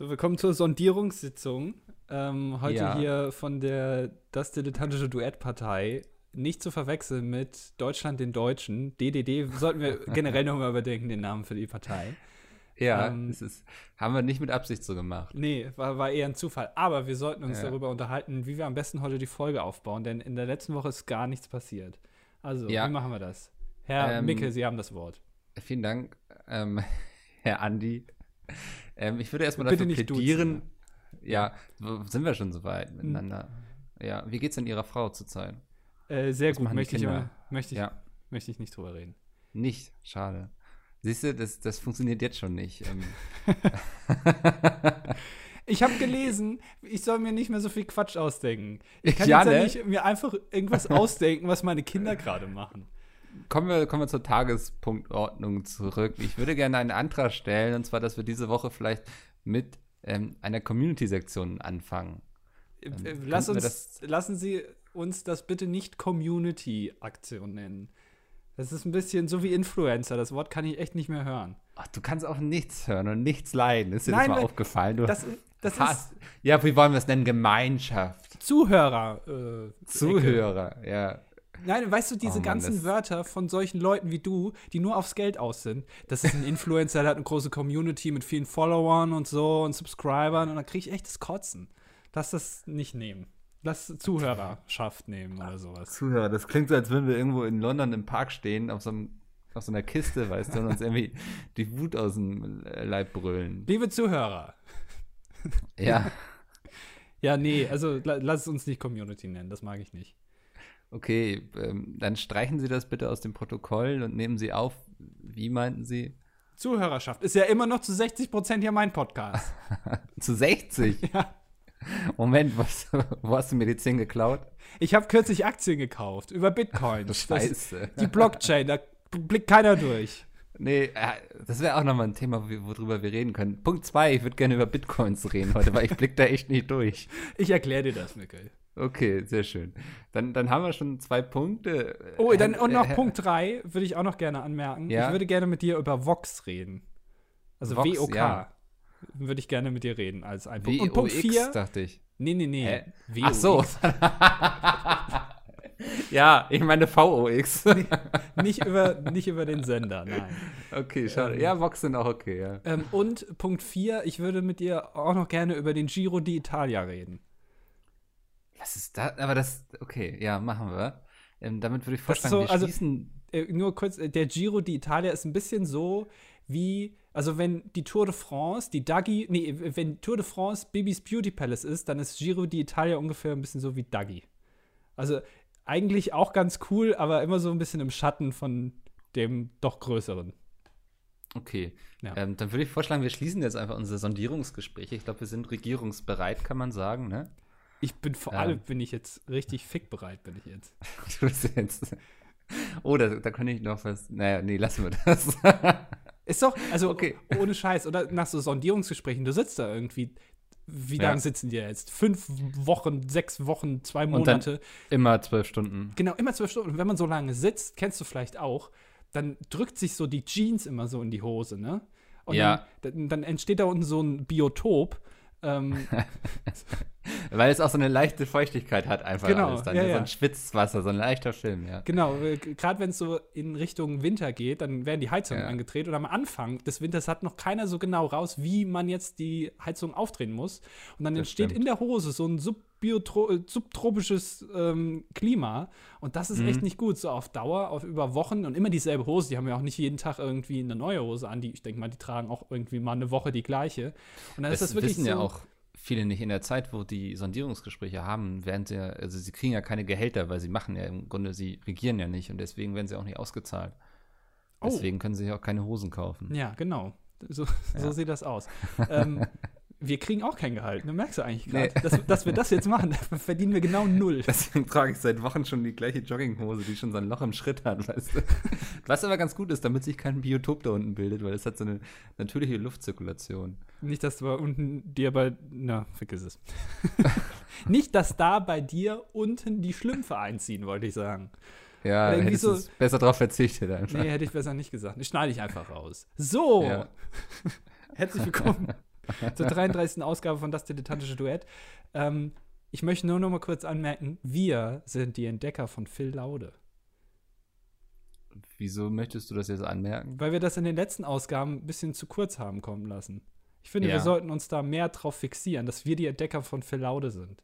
So, willkommen zur Sondierungssitzung. Ähm, heute Ja. hier von der Das Dilettantische Duettpartei. Nicht zu verwechseln mit Deutschland den Deutschen. DDD sollten wir generell nochmal überdenken, den Namen für die Partei. Ja, Ähm, ist, haben wir nicht mit Absicht so gemacht. Nee, war, war eher ein Zufall. Aber wir sollten uns Ja. darüber unterhalten, wie wir am besten heute die Folge aufbauen, denn in der letzten Woche ist gar nichts passiert. Also, Ja. wie machen wir das? Herr Ähm, Mickel, Sie haben das Wort. Vielen Dank, ähm, Herr Andi. Ähm, ich würde erstmal Bitte dafür nicht duzen, plädieren. Ja, wo- sind wir schon so weit miteinander? Ja, wie geht's denn Ihrer Frau zurzeit? Äh, sehr was gut, möchte ich, aber- möchte, ich, Ja, möchte ich nicht drüber reden. nicht. Schade. Siehst du, das, das funktioniert jetzt schon nicht. Ähm, Ich habe gelesen, ich soll mir nicht mehr so viel Quatsch ausdenken. Ich kann Ja, jetzt ja ne? nicht mir einfach irgendwas ausdenken, was meine Kinder gerade machen. Kommen, wir, kommen wir zur Tagespunktordnung zurück. Ich würde gerne einen Antrag stellen, und zwar, dass wir diese Woche vielleicht mit ähm, einer Community-Sektion anfangen. Äh, Ähm, Lass könnten wir uns, lassen Sie uns das bitte nicht Community-Aktion nennen. Das ist ein bisschen so wie Influencer. Das Wort kann ich echt nicht mehr hören. Ach, du kannst auch nichts hören und nichts leiden. Ist dir Nein, das mal aufgefallen? Du Das, das ist hast, ja, wie wollen wir es nennen? Gemeinschaft. Zuhörer. Äh, Ecke. Zuhörer, ja. Nein, weißt du, diese Oh Mann, ganzen Wörter von solchen Leuten wie du, die nur aufs Geld aus sind. Das ist ein Influencer, der hat eine große Community mit vielen Followern und so und Subscribern und dann kriege ich echt das Kotzen. Lass das nicht nehmen. Lass Zuhörerschaft nehmen oder sowas. Zuhörer, das klingt so, als würden wir irgendwo in London im Park stehen, auf so, einem, auf so einer Kiste, weißt du, und uns irgendwie die Wut aus dem Leib brüllen. Liebe Zuhörer. Ja, Ja, nee, also la lass es uns nicht Community nennen, das mag ich nicht. Okay, ähm, dann streichen Sie das bitte aus dem Protokoll und nehmen Sie auf, wie meinten Sie? Zuhörerschaft ist ja immer noch zu 60 Prozent hier mein Podcast. Zu 60? ja. Moment, was, wo hast du mir die 10 geklaut? Ich habe kürzlich Aktien gekauft über Bitcoin. Das- Scheiße. Die Blockchain, da blickt keiner durch. Nee, äh, das wäre auch nochmal ein Thema, wo- worüber wir reden können. Punkt zwei, ich würde gerne über Bitcoins reden heute, weil ich blick da echt nicht durch. Ich erkläre dir das, Mikkel. Okay, sehr schön. Dann, dann haben wir schon zwei Punkte. Oh, dann, und noch Punkt 3 würde ich auch noch gerne anmerken. Ja? Ich würde gerne mit dir über Vox reden. Also Vox, WOK. ja. Würde ich gerne mit dir reden als ein Punkt. Und Punkt 4. dachte ich. Nee, nee, nee. Hä? Ach so. ja, ich meine VOX. Nicht über, nicht über den Sender, nein. okay, schade. Ja, Vox sind auch okay, ja. Ähm, und Punkt 4, ich würde mit dir auch noch gerne über den Giro d'Italia reden. Was ist das? Aber das, okay, ja, machen wir. Ähm, damit würde ich vorschlagen, so, wir also- schließen. Äh, nur kurz, äh, der Giro d'Italia ist ein bisschen so wie, also wenn die Tour de France, die Dagi, nee, wenn Tour de France Bibis Beauty Palace ist, dann ist Giro d'Italia ungefähr ein bisschen so wie Dagi. Also eigentlich auch ganz cool, aber immer so ein bisschen im Schatten von dem doch größeren. Okay, Ja. ähm, dann würde ich vorschlagen, wir schließen jetzt einfach unsere Sondierungsgespräche. Ich glaube, wir sind regierungsbereit, kann man sagen, ne? Ich bin vor Ja. allem, bin ich jetzt richtig fickbereit, bin ich jetzt. Du bist jetzt. Oh, da, da könnte ich noch was. Naja, nee, lassen wir das. Ist doch, also Okay. ohne Scheiß, oder nach so Sondierungsgesprächen, du sitzt da irgendwie, wie Ja. lange sitzen die jetzt? Fünf Wochen, sechs Wochen, zwei Monate. Immer zwölf Stunden. Genau, immer zwölf Stunden. Und wenn man so lange sitzt, kennst du vielleicht auch, dann drückt sich so die Jeans immer so in die Hose, ne? Und Ja. dann, dann entsteht da unten so ein Biotop. Ähm, Weil es auch so eine leichte Feuchtigkeit hat, einfach Genau, alles dann. ja, ne? So ja. ein Schwitzwasser, so ein leichter Film, ja. genau, gerade wenn es so in Richtung Winter geht, dann werden die Heizungen Ja. angedreht. Und am Anfang des Winters hat noch keiner so genau raus, wie man jetzt die Heizung aufdrehen muss. Und dann Das entsteht stimmt. in der Hose so ein äh, subtropisches ähm, Klima. Und das ist Mhm. echt nicht gut, so auf Dauer, auf über Wochen und immer dieselbe Hose. Die haben ja auch nicht jeden Tag irgendwie eine neue Hose an. Die, ich denke mal, die tragen auch irgendwie mal eine Woche die gleiche. Und dann Das, ist das wirklich wissen so. ja auch viele nicht in der Zeit, wo die Sondierungsgespräche haben, werden sie ja, also sie kriegen ja keine Gehälter, weil sie machen ja im Grunde, sie regieren ja nicht und deswegen werden sie auch nicht ausgezahlt. Oh. Deswegen können sie sich auch keine Hosen kaufen. Ja, genau. So, so Ja. sieht das aus. ähm, wir kriegen auch kein Gehalt. Ne? Merkst du eigentlich gerade, Nee. dass, dass wir das jetzt machen? Da verdienen wir genau null. Deswegen trage ich seit Wochen schon die gleiche Jogginghose, die schon so ein Loch im Schritt hat, weißt du. Was aber ganz gut ist, damit sich kein Biotop da unten bildet, weil es hat so eine natürliche Luftzirkulation. Nicht, dass du bei unten dir bei. Na, vergiss es. Nicht, dass da bei dir unten die Schlümpfe einziehen, wollte ich sagen. Ja, irgendwie hättest so- du besser drauf verzichtet einfach. Nee, hätte ich besser nicht gesagt. Ich schneide ich einfach raus. So. Ja. Herzlich willkommen zur 33. Ausgabe von Das Dilettantische Duett. Ähm, ich möchte nur noch mal kurz anmerken, wir sind die Entdecker von Phil Laude. Wieso möchtest du das jetzt anmerken? Weil wir das in den letzten Ausgaben ein bisschen zu kurz haben kommen lassen. Ich finde, Ja. wir sollten uns da mehr drauf fixieren, dass wir die Entdecker von Phil Laude sind.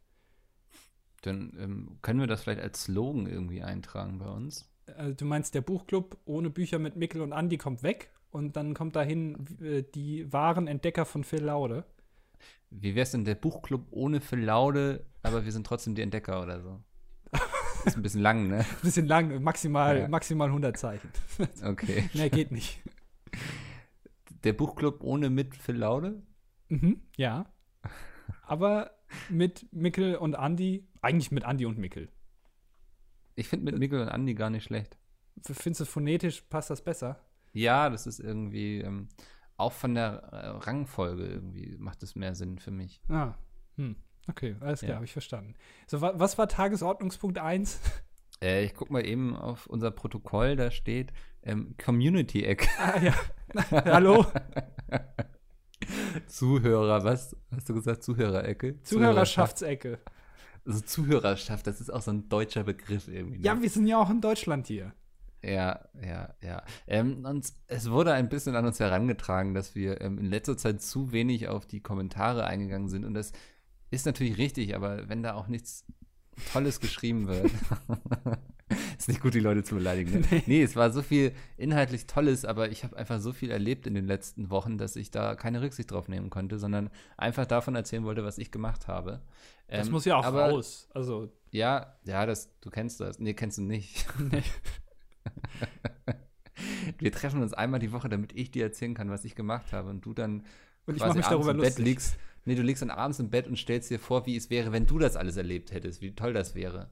Dann ähm, können wir das vielleicht als Slogan irgendwie eintragen bei uns. Also, du meinst, der Buchclub ohne Bücher mit Mikkel und Andi kommt weg und dann kommt dahin äh, die wahren Entdecker von Phil Laude. Wie wär's denn der Buchclub ohne Phil Laude, aber wir sind trotzdem die Entdecker oder so? Ist ein bisschen lang, ne? Bisschen lang, maximal, Ja. maximal 100 Zeichen. Okay. Mehr geht nicht. Der Buchclub ohne mit Phil Laude? Mhm, ja. Aber mit Mikkel und Andi, eigentlich mit Andi und Mikkel. Ich finde mit Mikkel und Andi gar nicht schlecht. Findest du phonetisch passt das besser? Ja, das ist irgendwie ähm, auch von der äh, Rangfolge irgendwie macht es mehr Sinn für mich. Ah, hm. Okay, alles klar, Ja. habe ich verstanden. So, wa was war Tagesordnungspunkt 1? Äh, ich guck mal eben auf unser Protokoll, da steht ähm, Community-Eck. ah, ja. Hallo? Zuhörer, was hast du gesagt? Zuhörerecke? Zuhörerschaftsecke. Also Zuhörerschaft, das ist auch so ein deutscher Begriff irgendwie. ne? Ja, wir sind ja auch in Deutschland hier. Ja, ja, ja. Ähm, und es wurde ein bisschen an uns herangetragen, dass wir ähm, in letzter Zeit zu wenig auf die Kommentare eingegangen sind. Und das ist natürlich richtig, aber wenn da auch nichts Tolles geschrieben wird, ist nicht gut, die Leute zu beleidigen. Ne? Nee. Nee. es war so viel inhaltlich Tolles, aber ich habe einfach so viel erlebt in den letzten Wochen, dass ich da keine Rücksicht drauf nehmen konnte, sondern einfach davon erzählen wollte, was ich gemacht habe. Das Ähm, muss ja auch aber, raus. Also, Ja, ja, das, du kennst das. Nee, kennst du nicht. nee. Wir treffen uns einmal die Woche, damit ich dir erzählen kann, was ich gemacht habe und du dann Und ich quasi mich abends darüber im Bett lustig. liegst. Nee, du liegst dann abends im Bett und stellst dir vor, wie es wäre, wenn du das alles erlebt hättest, wie toll das wäre.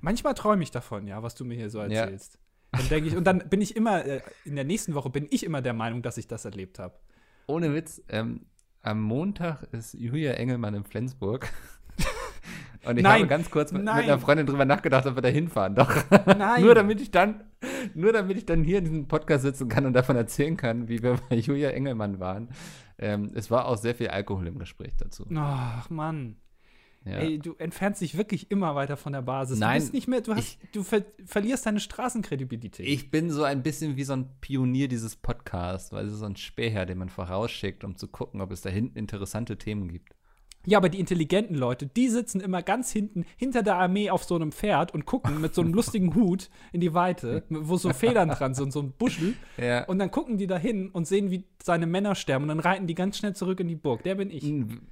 Manchmal träume ich davon, ja, was du mir hier so Ja. erzählst. Dann denke ich, und dann bin ich immer, äh, in der nächsten Woche bin ich immer der Meinung, dass ich das erlebt habe. Ohne Witz, ähm, am Montag ist Julia Engelmann in Flensburg. Und ich Nein, habe ganz kurz mit, mit einer Freundin drüber nachgedacht, ob wir da hinfahren. Doch. Nein. nur damit ich dann, nur damit ich dann hier in diesem Podcast sitzen kann und davon erzählen kann, wie wir bei Julia Engelmann waren. Ähm, es war auch sehr viel Alkohol im Gespräch dazu. Ach, Mann. Ja. Ey, du entfernst dich wirklich immer weiter von der Basis. Nein, du bist nicht mehr, du, hast, du ver verlierst deine Straßenkredibilität. Ich bin so ein bisschen wie so ein Pionier dieses Podcasts, weil es ist so ein Späher, den man vorausschickt, um zu gucken, ob es da hinten interessante Themen gibt. Ja, aber die intelligenten Leute, die sitzen immer ganz hinten, hinter der Armee auf so einem Pferd und gucken mit so einem lustigen Hut in die Weite, wo so Federn dran sind, so ein Buschel. Ja. Und dann gucken die da hin und sehen, wie seine Männer sterben. Und dann reiten die ganz schnell zurück in die Burg. Der bin ich.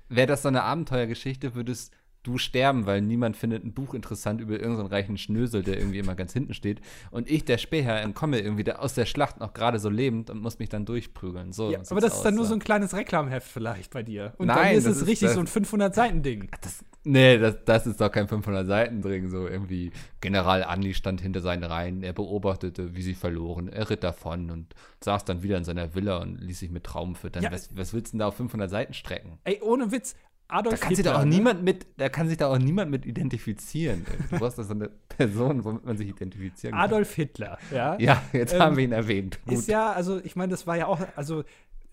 Wäre das so eine Abenteuergeschichte, würdest du sterben, weil niemand findet ein Buch interessant über irgendeinen reichen Schnösel, der irgendwie immer ganz hinten steht. Und ich, der Späher, entkomme irgendwie da aus der Schlacht noch gerade so lebend und muss mich dann durchprügeln. So Ja, aber das ist dann aus, nur so ein kleines Reklamheft vielleicht bei dir. Und dann Nein, ist das es ist richtig das- so ein 500-Seiten-Ding. Das, nee, das, das ist doch kein 500-Seiten-Ding. So irgendwie General Andi stand hinter seinen Reihen, er beobachtete, wie sie verloren, er ritt davon und saß dann wieder in seiner Villa und ließ sich mit Trauben füttern. Ja. Was, was willst du denn da auf 500 Seiten strecken? Ey, ohne Witz, Adolf Da kann sich Hitler, da auch ne? niemand mit, da kann sich da auch niemand mit identifizieren. Du brauchst da so eine Person, womit man sich identifizieren kann. Adolf Hitler, ja. Ja, jetzt Ähm, haben wir ihn erwähnt. Gut. Ist ja, also ich meine, das war ja auch, also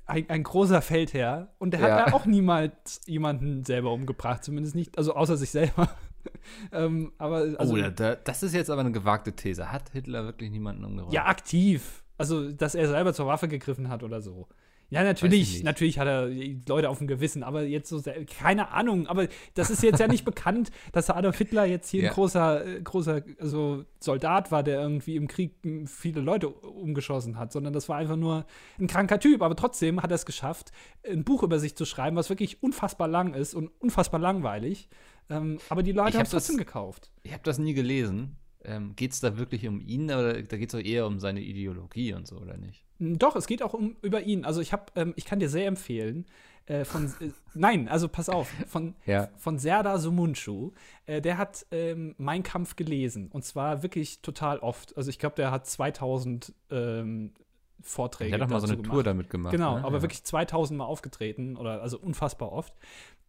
ein, ein großer Feldherr. Und der hat Ja. ja auch niemals jemanden selber umgebracht, zumindest nicht, also außer sich selber. ähm, aber also, oh, da, das ist jetzt aber eine gewagte These. Hat Hitler wirklich niemanden umgebracht? ja, aktiv. Also, dass er selber zur Waffe gegriffen hat oder so. Ja, natürlich, natürlich hat er Leute auf dem Gewissen, aber jetzt so, sehr- keine Ahnung, aber das ist jetzt ja nicht bekannt, dass Adolf Hitler jetzt hier Ja. ein großer, äh, großer also Soldat war, der irgendwie im Krieg viele Leute umgeschossen hat, sondern das war einfach nur ein kranker Typ, aber trotzdem hat er es geschafft, ein Buch über sich zu schreiben, was wirklich unfassbar lang ist und unfassbar langweilig. Ähm, aber die Leute hab haben es trotzdem gekauft. Ich habe das nie gelesen. Ähm, geht es da wirklich um ihn oder da geht es doch eher um seine Ideologie und so, oder nicht? Doch, es geht auch um über ihn. Also ich habe, ähm, ich kann dir sehr empfehlen, äh, von, äh, nein, also pass auf, von, Ja. von Serdar Sumunchu, äh, der hat ähm, Mein Kampf gelesen und zwar wirklich total oft. Also ich glaube, der hat 2000 ähm, Vorträge. Er hat doch mal so eine gemacht. Tour damit gemacht. Genau, ne? aber ja. wirklich 2000 Mal aufgetreten oder also unfassbar oft.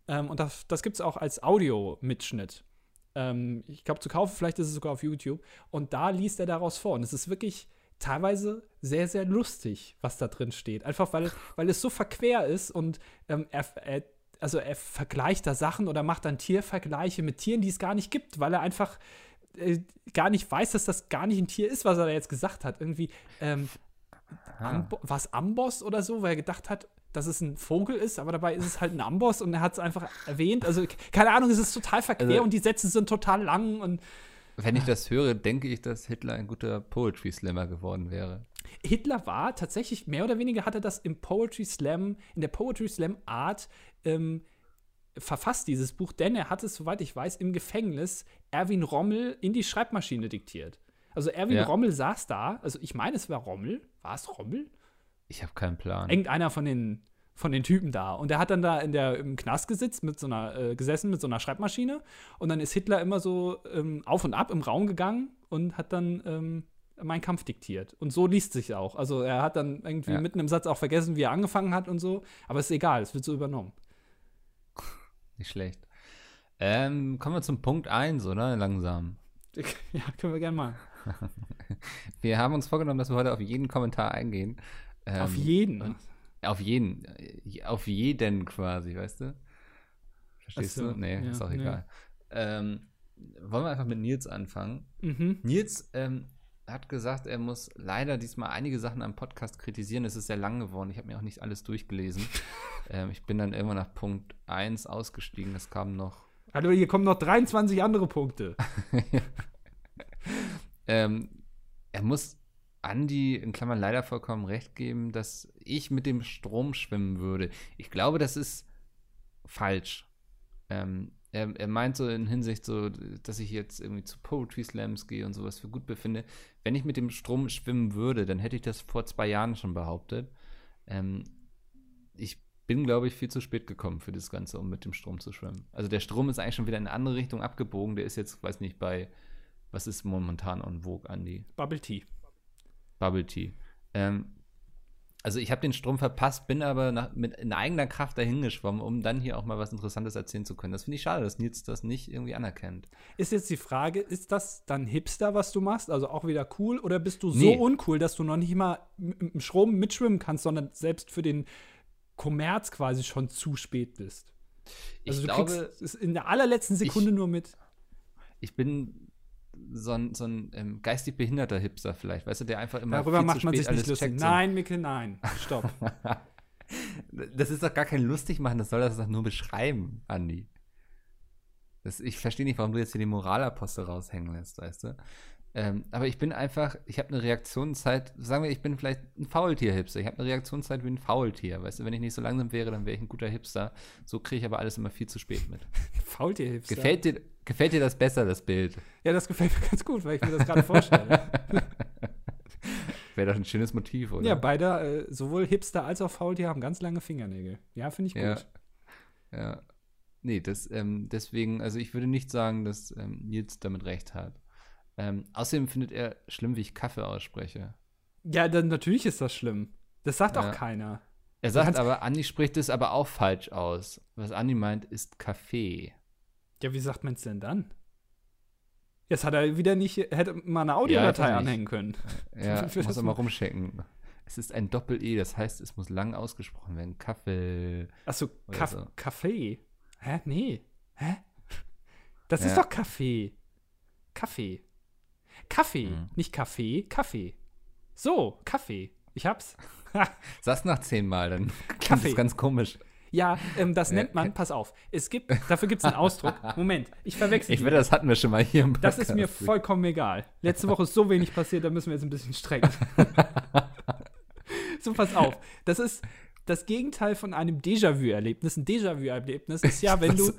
Ähm, und das, das gibt es auch als Audio-Mitschnitt. Ähm, ich glaube, zu kaufen, vielleicht ist es sogar auf YouTube. Und da liest er daraus vor. Und es ist wirklich, teilweise sehr, sehr lustig, was da drin steht. Einfach weil, weil es so verquer ist und ähm, er, er, also er vergleicht da Sachen oder macht dann Tiervergleiche mit Tieren, die es gar nicht gibt, weil er einfach äh, gar nicht weiß, dass das gar nicht ein Tier ist, was er da jetzt gesagt hat. Irgendwie, ähm, war es Amboss oder so, weil er gedacht hat, dass es ein Vogel ist, aber dabei ist es halt ein Amboss und er hat es einfach erwähnt. Also, keine Ahnung, es ist total verquer also, und die Sätze sind total lang und wenn ich das höre, denke ich, dass Hitler ein guter Poetry Slammer geworden wäre. Hitler war tatsächlich, mehr oder weniger hat er das im Poetry Slam, in der Poetry Slam Art ähm, verfasst, dieses Buch, denn er hat es, soweit ich weiß, im Gefängnis Erwin Rommel in die Schreibmaschine diktiert. Also Erwin ja. Rommel saß da, also ich meine, es war Rommel. War es Rommel? Ich habe keinen Plan. Irgendeiner von den von den Typen da. Und der hat dann da in der, im Knast gesitzt mit so einer, äh, gesessen mit so einer Schreibmaschine. Und dann ist Hitler immer so ähm, auf und ab im Raum gegangen und hat dann ähm, Mein Kampf diktiert. Und so liest sich auch. Also er hat dann irgendwie ja. mitten im Satz auch vergessen, wie er angefangen hat und so. Aber ist egal, es wird so übernommen. Nicht schlecht. Ähm, kommen wir zum Punkt 1, oder? Langsam. Ja, können wir gerne mal. wir haben uns vorgenommen, dass wir heute auf jeden Kommentar eingehen. Ähm, auf jeden? Auf jeden. Auf jeden quasi, weißt du? Verstehst so, du? Nee, ja, ist auch egal. Nee. Ähm, wollen wir einfach mit Nils anfangen? Mhm. Nils ähm, hat gesagt, er muss leider diesmal einige Sachen am Podcast kritisieren. Es ist sehr lang geworden. Ich habe mir auch nicht alles durchgelesen. ähm, ich bin dann irgendwann nach Punkt 1 ausgestiegen. Es kam noch. Hallo, hier kommen noch 23 andere Punkte. ähm, er muss Andi in Klammern leider vollkommen recht geben, dass ich mit dem Strom schwimmen würde. Ich glaube, das ist falsch. Ähm, er, er, meint so in Hinsicht so, dass ich jetzt irgendwie zu Poetry Slams gehe und sowas für gut befinde. Wenn ich mit dem Strom schwimmen würde, dann hätte ich das vor zwei Jahren schon behauptet. Ähm, ich bin, glaube ich, viel zu spät gekommen für das Ganze, um mit dem Strom zu schwimmen. Also der Strom ist eigentlich schon wieder in eine andere Richtung abgebogen. Der ist jetzt, weiß nicht, bei, was ist momentan on Vogue, Andi? Bubble Tea. Bubble Tea. Ähm, also ich habe den Strom verpasst, bin aber nach, mit in eigener Kraft dahin geschwommen, um dann hier auch mal was Interessantes erzählen zu können. Das finde ich schade, dass Nils das nicht irgendwie anerkennt. Ist jetzt die Frage, ist das dann Hipster, was du machst? Also auch wieder cool? Oder bist du so nee. uncool, dass du noch nicht mal im Strom mitschwimmen kannst, sondern selbst für den Kommerz quasi schon zu spät bist? Also ich du glaube, kriegst es in der allerletzten Sekunde ich, nur mit. Ich bin so ein, so ein ähm, geistig behinderter Hipster vielleicht, weißt du, der einfach immer Darüber macht man sich nicht lustig. Nein, Mikkel, nein. Stopp. das ist doch gar kein lustig machen, das soll das doch nur beschreiben, Andi. Das, ich verstehe nicht, warum du jetzt hier die Moralapostel raushängen lässt, weißt du? Ähm, aber ich bin einfach, ich habe eine Reaktionszeit, sagen wir, ich bin vielleicht ein Faultier-Hipster. Ich habe eine Reaktionszeit wie ein Faultier. Weißt du, wenn ich nicht so langsam wäre, dann wäre ich ein guter Hipster. So kriege ich aber alles immer viel zu spät mit. Faultier-Hipster? Gefällt dir, gefällt dir das besser, das Bild? Ja, das gefällt mir ganz gut, weil ich mir das gerade vorstelle. wäre doch ein schönes Motiv, oder? Ja, beide, äh, sowohl Hipster als auch Faultier haben ganz lange Fingernägel. Ja, finde ich gut. Ja. ja. Nee, das, ähm, deswegen, also ich würde nicht sagen, dass ähm, Nils damit recht hat. Ähm, außerdem findet er schlimm, wie ich Kaffee ausspreche. Ja, dann natürlich ist das schlimm. Das sagt ja. auch keiner. Er sagt aber, Andi spricht es aber auch falsch aus. Was Andi meint, ist Kaffee. Ja, wie sagt man es denn dann? Jetzt hat er wieder nicht, hätte mal eine Audiodatei ja, anhängen können. Ja, muss er mal rumchecken. Es ist ein Doppel-E, das heißt, es muss lang ausgesprochen werden. Kaffee. Achso, Kaff so. Kaffee. Hä? Nee. Hä? Das ja. ist doch Kaffee. Kaffee. Kaffee, mhm. nicht Kaffee, Kaffee. So, Kaffee. Ich hab's. Sag's nach zehnmal, dann klingt das ganz komisch. Ja, ähm, das nennt man, pass auf, es gibt, dafür gibt es einen Ausdruck. Moment, ich verwechsel. Ich wette, das hatten wir schon mal hier im Podcast. Das ist mir vollkommen egal. Letzte Woche ist so wenig passiert, da müssen wir jetzt ein bisschen strecken. so, pass auf. Das ist, das Gegenteil von einem Déjà-vu-Erlebnis. Ein Déjà-vu-Erlebnis ist ja, wenn du.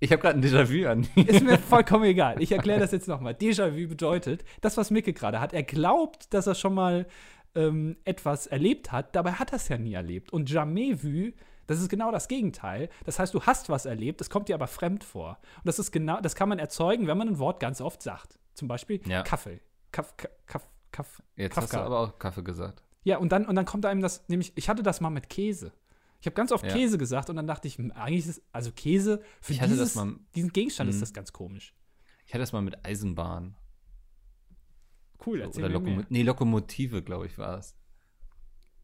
Ich habe gerade ein Déjà-vu an. ist mir vollkommen egal. Ich erkläre das jetzt nochmal. Déjà-vu bedeutet, das, was Micke gerade hat. Er glaubt, dass er schon mal ähm, etwas erlebt hat, dabei hat er es ja nie erlebt. Und jamais-vu das ist genau das Gegenteil. Das heißt, du hast was erlebt, es kommt dir aber fremd vor. Und das ist genau, das kann man erzeugen, wenn man ein Wort ganz oft sagt. Zum Beispiel ja. Kaffee. Kaff, Kaff, Kaff, Jetzt Kafka. hast du aber auch Kaffee gesagt. Ja, und dann, und dann kommt einem das, nämlich, ich hatte das mal mit Käse. Ich habe ganz oft ja. Käse gesagt und dann dachte ich, hm, eigentlich ist, also Käse, für dieses, mal, diesen Gegenstand mh. ist hm. das ganz komisch. Ich hatte das mal mit Eisenbahn. Cool, erzähl Oder mir mehr. Lokomo nee, Lokomotive, glaube ich, war es.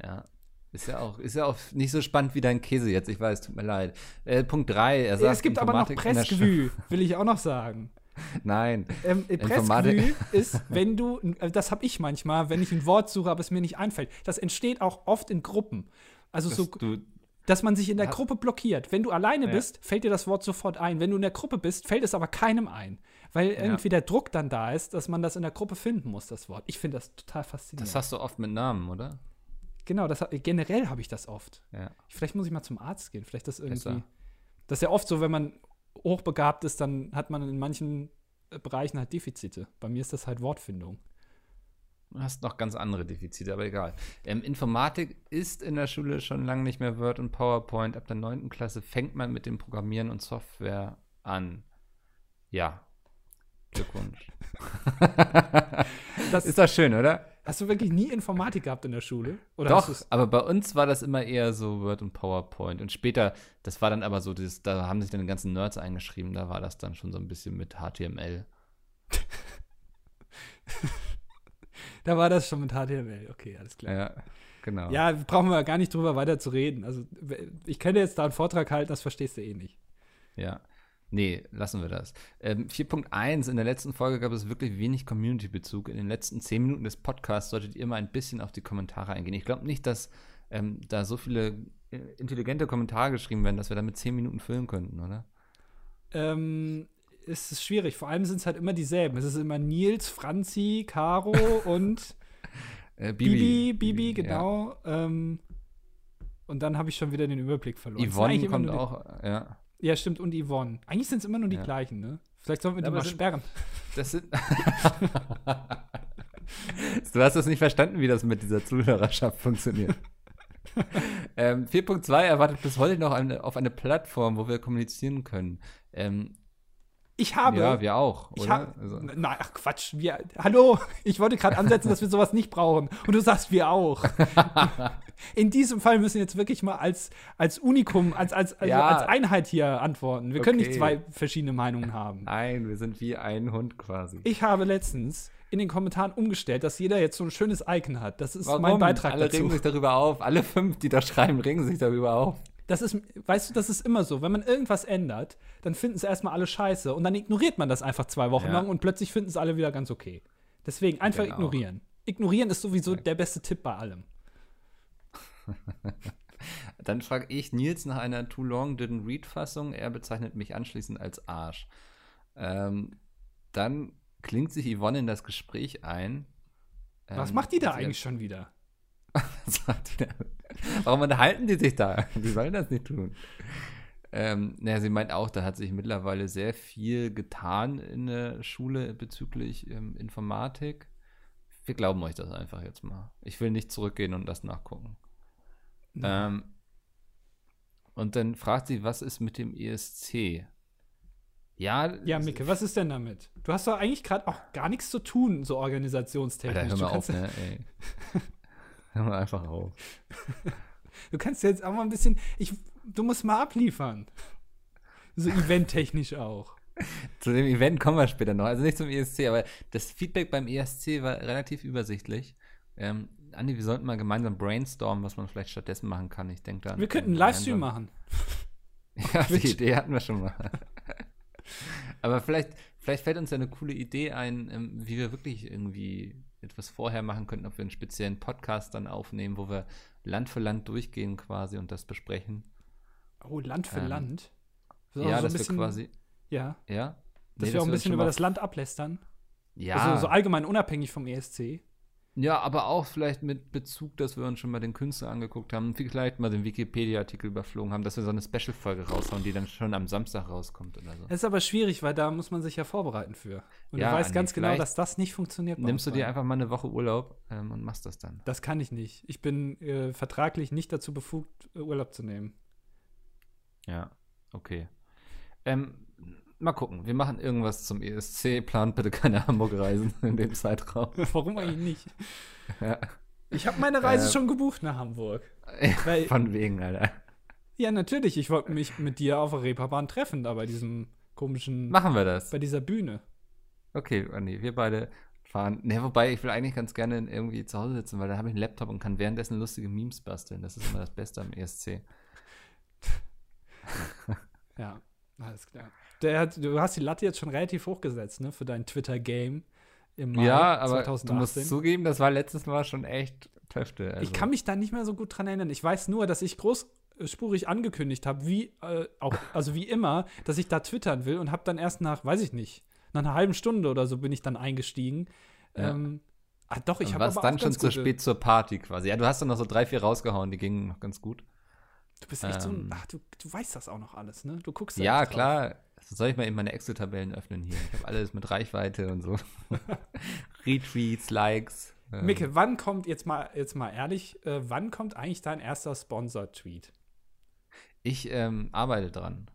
Ja. Ist ja, auch, ist ja auch nicht so spannend wie dein Käse jetzt, ich weiß, tut mir leid. Äh, Punkt 3, er sagt es gibt aber noch Informatik in der Pressgevue, will ich auch noch sagen. Nein. Ähm, Informatik- Pressgevue ist, wenn du, äh, das habe ich manchmal, wenn ich ein Wort suche, aber es mir nicht einfällt. Das entsteht auch oft in Gruppen. Also so, Dass du, dass man sich in der Gruppe blockiert. Wenn du alleine Ja. bist, fällt dir das Wort sofort ein. Wenn du in der Gruppe bist, fällt es aber keinem ein. Weil irgendwie der Druck dann da ist, dass man das in der Gruppe finden muss, das Wort. Ich finde das total faszinierend. das hast du oft mit Namen, oder? Genau, das, generell habe ich das oft. Ja. Vielleicht muss ich mal zum Arzt gehen. Vielleicht das irgendwie. Besser. Das ist ja oft so, wenn man hochbegabt ist, dann hat man in manchen äh, Bereichen halt Defizite. Bei mir ist das halt Wortfindung. Du hast noch ganz andere Defizite, aber egal. Ähm, Informatik ist in der Schule schon lange nicht mehr Word und PowerPoint. Ab der 9. Klasse fängt man mit dem Programmieren und Software an. Ja. Glückwunsch. Das ist doch schön, oder? Hast du wirklich nie Informatik gehabt in der Schule? Oder Doch, aber bei uns war das immer eher so Word und PowerPoint. Und später, das war dann aber so, dieses, da haben sich dann die ganzen Nerds eingeschrieben, da war das dann schon so ein bisschen mit HTML. da war das schon mit HTML. Okay, alles klar. Ja, genau. Ja, brauchen wir gar nicht drüber weiter zu reden. Also, ich könnte jetzt da einen Vortrag halten, das verstehst du eh nicht. Ja. Nee, lassen wir das. Ähm, 4.1, in der letzten Folge gab es wirklich wenig Community-Bezug. In den letzten 10 Minuten des Podcasts solltet ihr mal ein bisschen auf die Kommentare eingehen. Ich glaube nicht, dass ähm, da so viele äh, intelligente Kommentare geschrieben werden, dass wir damit 10 Minuten füllen könnten, oder? Ähm, es ist schwierig. Vor allem sind es halt immer dieselben. Es ist immer Nils, Franzi, Caro und Äh, Bibi, Bibi, ja. genau. Ähm, und dann habe ich schon wieder den Überblick verloren. Yvonne kommt auch, ja. Ja, stimmt. Und Yvonne. Eigentlich sind es immer nur die Ja. gleichen, ne? Vielleicht sollten wir die mal sind- sperren. Das sind. du hast das nicht verstanden, wie das mit dieser Zuhörerschaft funktioniert. ähm, 4.2 erwartet bis heute noch eine, auf eine Plattform, wo wir kommunizieren können. Ähm, Ich habe. ja, wir auch, ich oder? habe. Also, Nein, ach Quatsch. Wir, hallo, ich wollte gerade ansetzen, dass wir sowas nicht brauchen. Und du sagst, wir auch. In diesem Fall müssen wir jetzt wirklich mal als, als Unikum, als, als, also Ja. als Einheit hier antworten. Wir können nicht Okay. zwei verschiedene Meinungen haben. nein, wir sind wie ein Hund quasi. Ich habe letztens in den Kommentaren umgestellt, dass jeder jetzt so ein schönes Icon hat. Das ist Warum? mein Beitrag Alle dazu. regen sich darüber auf. Alle fünf, die da schreiben, regen sich darüber auf. Das ist, weißt du, das ist immer so. Wenn man irgendwas ändert, dann finden es erstmal alle scheiße und dann ignoriert man das einfach zwei Wochen Ja. lang und plötzlich finden es alle wieder ganz okay. Deswegen einfach Genau. ignorieren. Ignorieren ist sowieso der beste Tipp bei allem. Dann frage ich Nils nach einer Too Long Didn't Read Fassung. Er bezeichnet mich anschließend als Arsch. Ähm, dann klingt sich Yvonne in das Gespräch ein. Was Ähm, macht die da eigentlich schon wieder? Was macht die da? Warum unterhalten die sich da? Die sollen das nicht tun. Ähm, naja, sie meint auch, da hat sich mittlerweile sehr viel getan in der Schule bezüglich ähm, Informatik. Wir glauben euch das einfach jetzt mal. Ich will nicht zurückgehen und das nachgucken. Ähm, und dann fragt sie, was ist mit dem ESC? Ja, Ja, Micke, was ist denn damit? Du hast doch eigentlich gerade auch gar nichts zu tun, so organisationstechnisch. Alter, hör mal auf, ne? Ey. hör mal einfach auf. du kannst jetzt auch mal ein bisschen. Ich, du musst mal abliefern. So eventtechnisch auch. Zu dem Event kommen wir später noch. Also nicht zum ESC, aber das Feedback beim ESC war relativ übersichtlich. Ähm, Andi, wir sollten mal gemeinsam brainstormen, was man vielleicht stattdessen machen kann. Ich denke da. Wir könnten einen Livestream machen. Ja, die. Idee hatten wir schon mal. aber vielleicht, vielleicht fällt uns ja eine coole Idee ein, ähm, wie wir wirklich irgendwie etwas vorher machen könnten, ob wir einen speziellen Podcast dann aufnehmen, wo wir Land für Land durchgehen quasi und das besprechen. Oh, Land für Ähm, Land. ja, So, dass bisschen, wir quasi. Ja, Ja. dass Nee, wir auch ein bisschen über das Land ablästern. Ja. Also so allgemein unabhängig vom ESC. Ja, aber auch vielleicht mit Bezug, dass wir uns schon mal den Künstler angeguckt haben, vielleicht mal den Wikipedia-Artikel überflogen haben, dass wir so eine Special-Folge raushauen, die dann schon am Samstag rauskommt oder so. Das ist aber schwierig, weil da muss man sich ja vorbereiten für. Und Ja, du weißt Andi, ganz genau, dass das nicht funktioniert. Nimmst du dir einfach mal eine Woche Urlaub ähm, und machst das dann. Das kann ich nicht. Ich bin äh, vertraglich nicht dazu befugt, Urlaub zu nehmen. Ja, okay. Ähm, mal gucken. Wir machen irgendwas zum ESC. Plant bitte keine Hamburg-Reisen in dem Zeitraum. Warum eigentlich nicht? ja. Ich habe meine Reise Äh, schon gebucht nach Hamburg. Weil, Von wegen, Alter. ja, natürlich. Ich wollte mich mit dir auf der Reeperbahn treffen, da bei diesem komischen, Machen wir das. bei dieser Bühne. Okay, Andi, wir beide fahren. Ne, wobei ich will eigentlich ganz gerne irgendwie zu Hause sitzen, weil da habe ich einen Laptop und kann währenddessen lustige Memes basteln. Das ist immer das Beste am ESC. ja, alles klar. Hat, du hast die Latte jetzt schon relativ hochgesetzt, ne, für dein Twitter-Game im Mai ja, aber 2018. du musst zugeben, das war letztes Mal schon echt Töfte. Also. Ich kann mich da nicht mehr so gut dran erinnern. Ich weiß nur, dass ich großspurig angekündigt habe, wie äh, auch, also wie immer, dass ich da twittern will und habe dann erst nach, weiß ich nicht, nach einer halben Stunde oder so bin ich dann eingestiegen. Ja. Ähm, ah, doch, ich habe aber dann schon zu spät zur Party quasi. Ja, du hast dann noch so drei, vier rausgehauen, die gingen noch ganz gut. Du bist echt ähm, so ein, ähm. ach, du, du weißt das auch noch alles, ne? Du guckst Ja, klar. Soll ich mal eben meine Excel-Tabellen öffnen hier? Ich habe alles mit Reichweite und so. Retweets, Likes. Ähm. Micke, wann kommt, jetzt mal, jetzt mal ehrlich, äh, wann kommt eigentlich dein erster Sponsor-Tweet? Ich ähm, arbeite dran.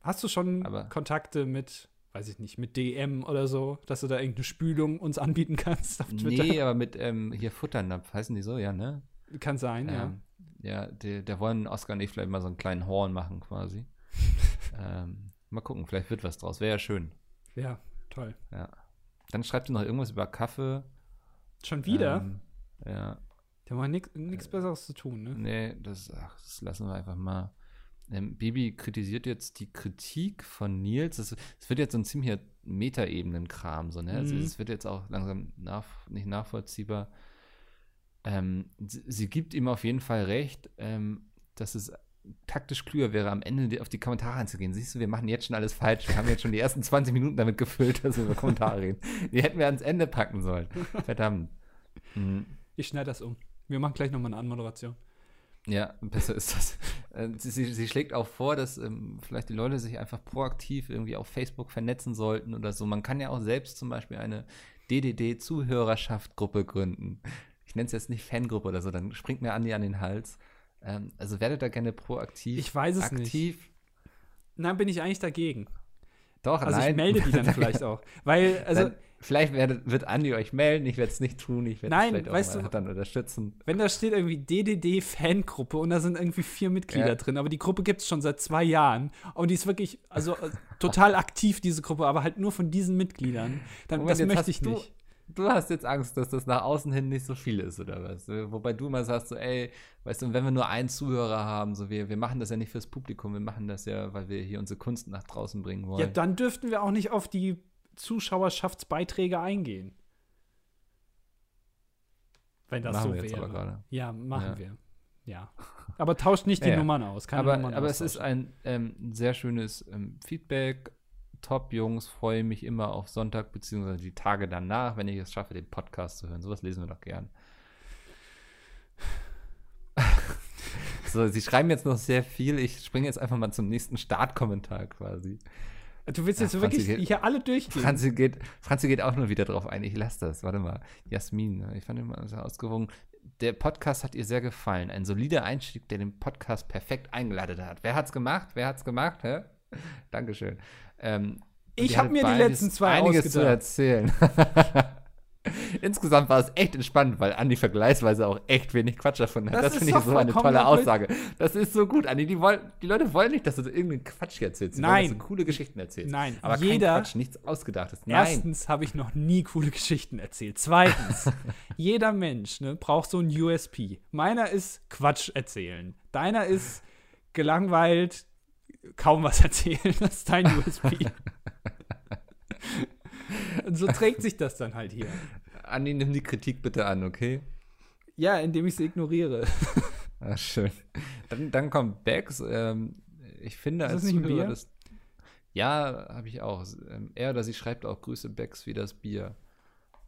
Hast du schon Aber Kontakte mit, weiß ich nicht, mit DM oder so, dass du da irgendeine Spülung uns anbieten kannst auf Twitter? Nee, aber mit ähm, hier Futternapf, heißen die so, ja, ne? Kann sein, ja. Ähm, ja, der, der wollen Oscar und ich vielleicht mal so einen kleinen Horn machen quasi. ähm, mal gucken, vielleicht wird was draus. Wäre ja schön. Ja, toll. Ja. Dann schreibt ihr noch irgendwas über Kaffee. Schon wieder? Ähm, ja. Der hat nichts Besseres zu tun, ne? Nee, das, ach, das lassen wir einfach mal. Ähm, Bibi kritisiert jetzt die Kritik von Nils. Es wird jetzt so ein ziemlicher Metaebenen-Kram, so, ne? Also, mhm. Also, es wird jetzt auch langsam nach, nicht nachvollziehbar. Ähm, sie, sie, gibt ihm auf jeden Fall recht, ähm, dass es taktisch klüger wäre, am Ende auf die Kommentare einzugehen. Siehst du, wir machen jetzt schon alles falsch. Wir haben jetzt schon die ersten 20 Minuten damit gefüllt, dass wir über Kommentare reden. Die hätten wir ans Ende packen sollen. Verdammt. Mhm. Ich schneide das um. Wir machen gleich nochmal eine Anmoderation. Ja, besser ist das. Äh, sie, sie, sie, schlägt auch vor, dass ähm, vielleicht die Leute sich einfach proaktiv irgendwie auf Facebook vernetzen sollten oder so. Man kann ja auch selbst zum Beispiel eine DDD-Zuhörerschaft-Gruppe gründen. Ich nenne es jetzt nicht Fangruppe oder so, dann springt mir Andi an den Hals. Ähm, also werdet da gerne proaktiv. Ich weiß es aktiv. nicht. Nein, bin ich eigentlich dagegen. Doch, also nein. ich melde die dann vielleicht auch. Weil, also. Dann, vielleicht wird, wird Andi euch melden, ich werde es nicht tun, ich werde vielleicht weißt auch du, dann unterstützen. Wenn da steht irgendwie DDD-Fangruppe und da sind irgendwie vier Mitglieder ja. drin, aber die Gruppe gibt es schon seit zwei Jahren und die ist wirklich, also äh, total aktiv, diese Gruppe, aber halt nur von diesen Mitgliedern, dann Moment, das möchte ich nicht du hast jetzt Angst, dass das nach außen hin nicht so viel ist, oder was? Wobei du mal sagst, so, ey, weißt du, wenn wir nur einen Zuhörer haben, so, wir, wir machen das ja nicht fürs Publikum, wir machen das ja, weil wir hier unsere Kunst nach draußen bringen wollen. Ja, dann dürften wir auch nicht auf die Zuschauerschaftsbeiträge eingehen. Wenn das machen so wir wäre. Ja, machen ja. wir. Ja. Aber tauscht nicht die ja, Nummern aus. Keine aber Nummern aber es ist ein ähm, sehr schönes ähm, Feedback top, Jungs. Freue mich immer auf Sonntag beziehungsweise die Tage danach, wenn ich es schaffe, den Podcast zu hören. Sowas lesen wir doch gern. so, sie schreiben jetzt noch sehr viel. Ich springe jetzt einfach mal zum nächsten Startkommentar quasi. Du willst jetzt ja, wirklich geht, hier alle durchgehen. Franzi geht, Franzi geht auch nur wieder drauf ein. Ich lasse das. Warte mal. Jasmin, ich fand ihn mal sehr ausgewogen. Der Podcast hat ihr sehr gefallen. Ein solider Einstieg, der den Podcast perfekt eingeleitet hat. Wer hat's gemacht? Wer hat's gemacht? Hä? Dankeschön. Ähm, ich habe mir die letzten zwei einiges zu erzählen. Insgesamt war es echt entspannt, weil Andi vergleichsweise auch echt wenig Quatsch davon hat. Das, das finde ich so eine tolle Aussage. Das ist so gut, Andi. Die, wollen, die Leute wollen nicht, dass du irgendeinen Quatsch erzählst. Sie Nein. Wollen, dass du coole Geschichten erzählst. Nein. Aber jeder, kein Quatsch, nichts Ausgedachtes. Nein. Erstens habe ich noch nie coole Geschichten erzählt. Zweitens, jeder Mensch ne, braucht so ein USP. Meiner ist Quatsch erzählen. Deiner ist gelangweilt kaum was erzählen. Das ist dein USP. Und so trägt sich das dann halt hier. Andi, nimm die Kritik bitte an, okay? Ja, indem ich sie ignoriere. Ach, schön. Dann, dann kommt Bex. Ähm, ich finde, ist als das nicht Zuhörer, das, ja, habe ich auch. Ähm, er oder sie schreibt auch Grüße Bex wie das Bier.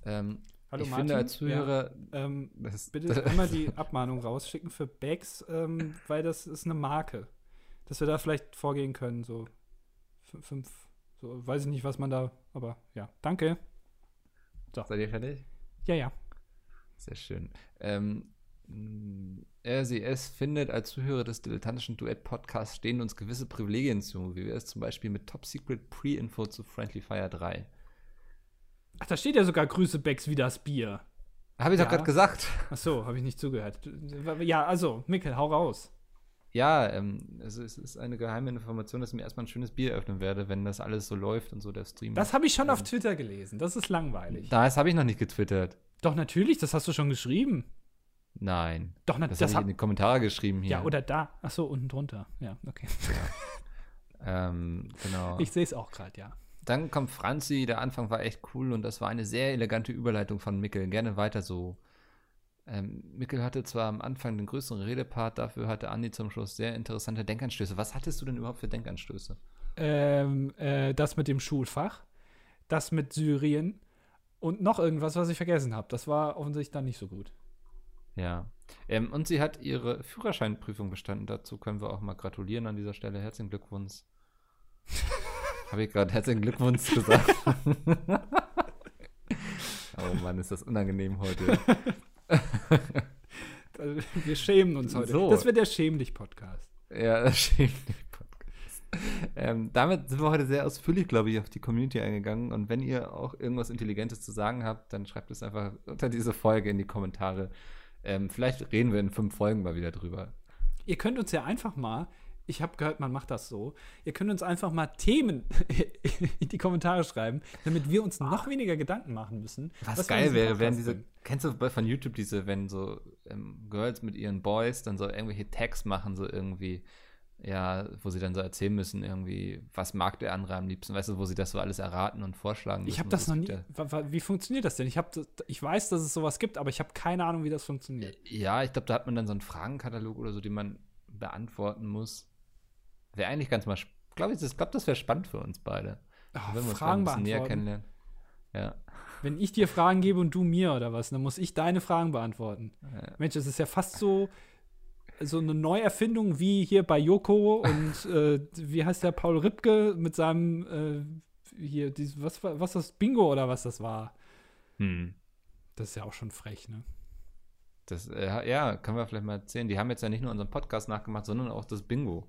Ähm, Hallo ich Martin. finde als Zuhörer. Ja, ähm, bitte immer die Abmahnung rausschicken für Bags, ähm, weil das ist eine Marke dass wir da vielleicht vorgehen können, so fünf, so weiß ich nicht, was man da, aber ja, danke. So. Seid ihr fertig? Ja, ja. Sehr schön. Ähm, RCS findet, als Zuhörer des dilettantischen Duett-Podcasts stehen uns gewisse Privilegien zu, wie wir es zum Beispiel mit Top Secret Pre-Info zu Friendly Fire 3. Ach, da steht ja sogar Grüße Becks wie das Bier. Habe ich ja. doch gerade gesagt. Ach so, habe ich nicht zugehört. Ja, also, Mikkel, hau raus. Ja, ähm, es, es ist eine geheime Information, dass ich mir erstmal ein schönes Bier öffnen werde, wenn das alles so läuft und so der Stream. Das habe ich schon auf Twitter gelesen. Das ist langweilig. Das habe ich noch nicht getwittert. Doch, natürlich, das hast du schon geschrieben. Nein. Doch, na, Das, das habe ich in die Kommentare geschrieben hier. Ja, oder da. Ach so, unten drunter. Ja, okay. Ähm, genau. Ich sehe es auch gerade, ja. Dann kommt Franzi, der Anfang war echt cool und das war eine sehr elegante Überleitung von Mickel. Gerne weiter so. Ähm, Mickel hatte zwar am Anfang den größeren Redepart, dafür hatte Andi zum Schluss sehr interessante Denkanstöße. Was hattest du denn überhaupt für Denkanstöße? Ähm, äh, das mit dem Schulfach, das mit Syrien und noch irgendwas, was ich vergessen habe. Das war offensichtlich dann nicht so gut. Ja. Ähm, und sie hat ihre Führerscheinprüfung bestanden. Dazu können wir auch mal gratulieren an dieser Stelle. Herzlichen Glückwunsch. Habe ich gerade herzlichen Glückwunsch gesagt? oh Mann, ist das unangenehm heute. Wir schämen uns heute. So. Das wird der Schäm-dich-Podcast. Ja, das stimmt. Podcast. Ähm, damit sind wir heute sehr ausführlich, glaube ich, auf die Community eingegangen. Und wenn ihr auch irgendwas Intelligentes zu sagen habt, dann schreibt es einfach unter diese Folge in die Kommentare. Ähm, vielleicht reden wir in fünf Folgen mal wieder drüber. Ihr könnt uns ja einfach mal, ich habe gehört, man macht das so, ihr könnt uns einfach mal Themen in die Kommentare schreiben, damit wir uns noch weniger Gedanken machen müssen. Was, in geil wäre, wenn diese, kennst du von YouTube diese, wenn so ähm, Girls mit ihren Boys dann so irgendwelche Tags machen, so irgendwie, ja, wo sie dann so erzählen müssen, irgendwie, was mag der andere am liebsten, weißt du, wo sie das so alles erraten und vorschlagen müssen. Ich habe das noch nie. Wie funktioniert das denn? Ich, hab, ich weiß, dass es sowas gibt, aber ich habe keine Ahnung, wie das funktioniert. Ja, ich glaube, da hat man dann so einen Fragenkatalog oder so, den man beantworten muss. Wäre eigentlich ganz mal, glaube ich, das, glaub, das wäre spannend für uns beide. Ah, Wenn wir uns Fragen bisschen näher kennenlernen. Ja. Wenn ich dir Fragen gebe und du mir oder was, dann muss ich deine Fragen beantworten. Ja. Mensch, das ist ja fast so, so eine Neuerfindung wie hier bei Joko und äh, wie heißt der Paul Ripke mit seinem äh, hier, dies, was, war- was das Bingo oder was das war. Hm. Das ist ja auch schon frech, ne? Das, äh, ja, können wir vielleicht mal erzählen. Die haben jetzt ja nicht nur unseren Podcast nachgemacht, sondern auch das Bingo.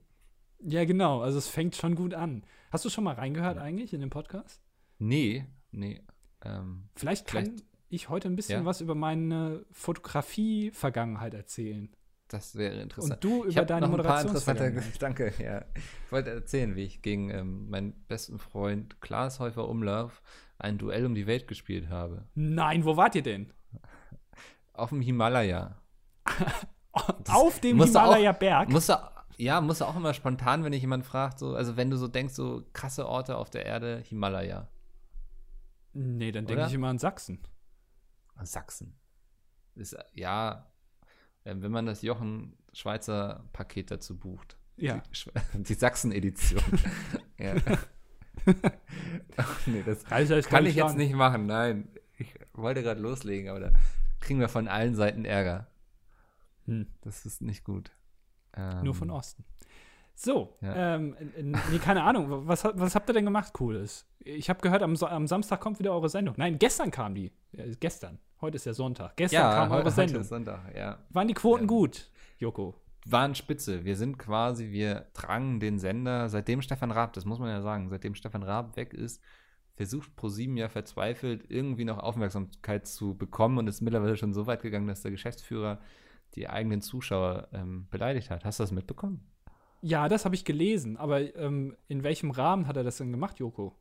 Ja, genau. Also es fängt schon gut an. Hast du schon mal reingehört eigentlich in den Podcast? Nee, nee. Ähm, Vielleicht kann Vielleicht- ich heute ein bisschen Ja. was über meine Fotografie-Vergangenheit erzählen. das wäre interessant. Und du über deine Moderationsvergangenheit. danke, ja. Ich wollte erzählen, wie ich gegen ähm, meinen besten Freund Klaas Häufer Umlauf ein Duell um die Welt gespielt habe. Nein, wo wart ihr denn? Auf dem Himalaya. Auf dem Himalaya-Berg? Musst du, ja, musst du auch immer spontan, wenn dich jemand fragt, so, also wenn du so denkst, so krasse Orte auf der Erde, Himalaya. Nee, dann denke ich immer an Sachsen. Sachsen. Ist, ja, äh, wenn man das Jochen Schweizer Paket dazu bucht. Ja. Die, die Sachsen-Edition. ja. Ach, nee, das das kann glaub ich jetzt nicht machen, nein. Ich wollte gerade loslegen, aber da kriegen wir von allen Seiten Ärger. Hm. Das ist nicht gut. Ähm, Nur von Osten. So, Ja. ähm, äh, nee, keine Ahnung. Was, was habt ihr denn gemacht, Cooles? Ich habe gehört, am, So- am Samstag kommt wieder eure Sendung. Nein, gestern kam die. Ja, gestern. Heute ist ja Sonntag. Gestern Ja, kam eure heute, heute Sendung. ist Sonntag, ja. Waren die Quoten Ja. gut, Joko? waren spitze. Wir sind quasi, wir tragen den Sender, seitdem Stefan Raab, das muss man ja sagen, seitdem Stefan Raab weg ist, versucht ProSieben ja verzweifelt, irgendwie noch Aufmerksamkeit zu bekommen und ist mittlerweile schon so weit gegangen, dass der Geschäftsführer die eigenen Zuschauer ähm, beleidigt hat. Hast du das mitbekommen? Ja, das habe ich gelesen. Aber ähm, in welchem Rahmen hat er das denn gemacht, Joko?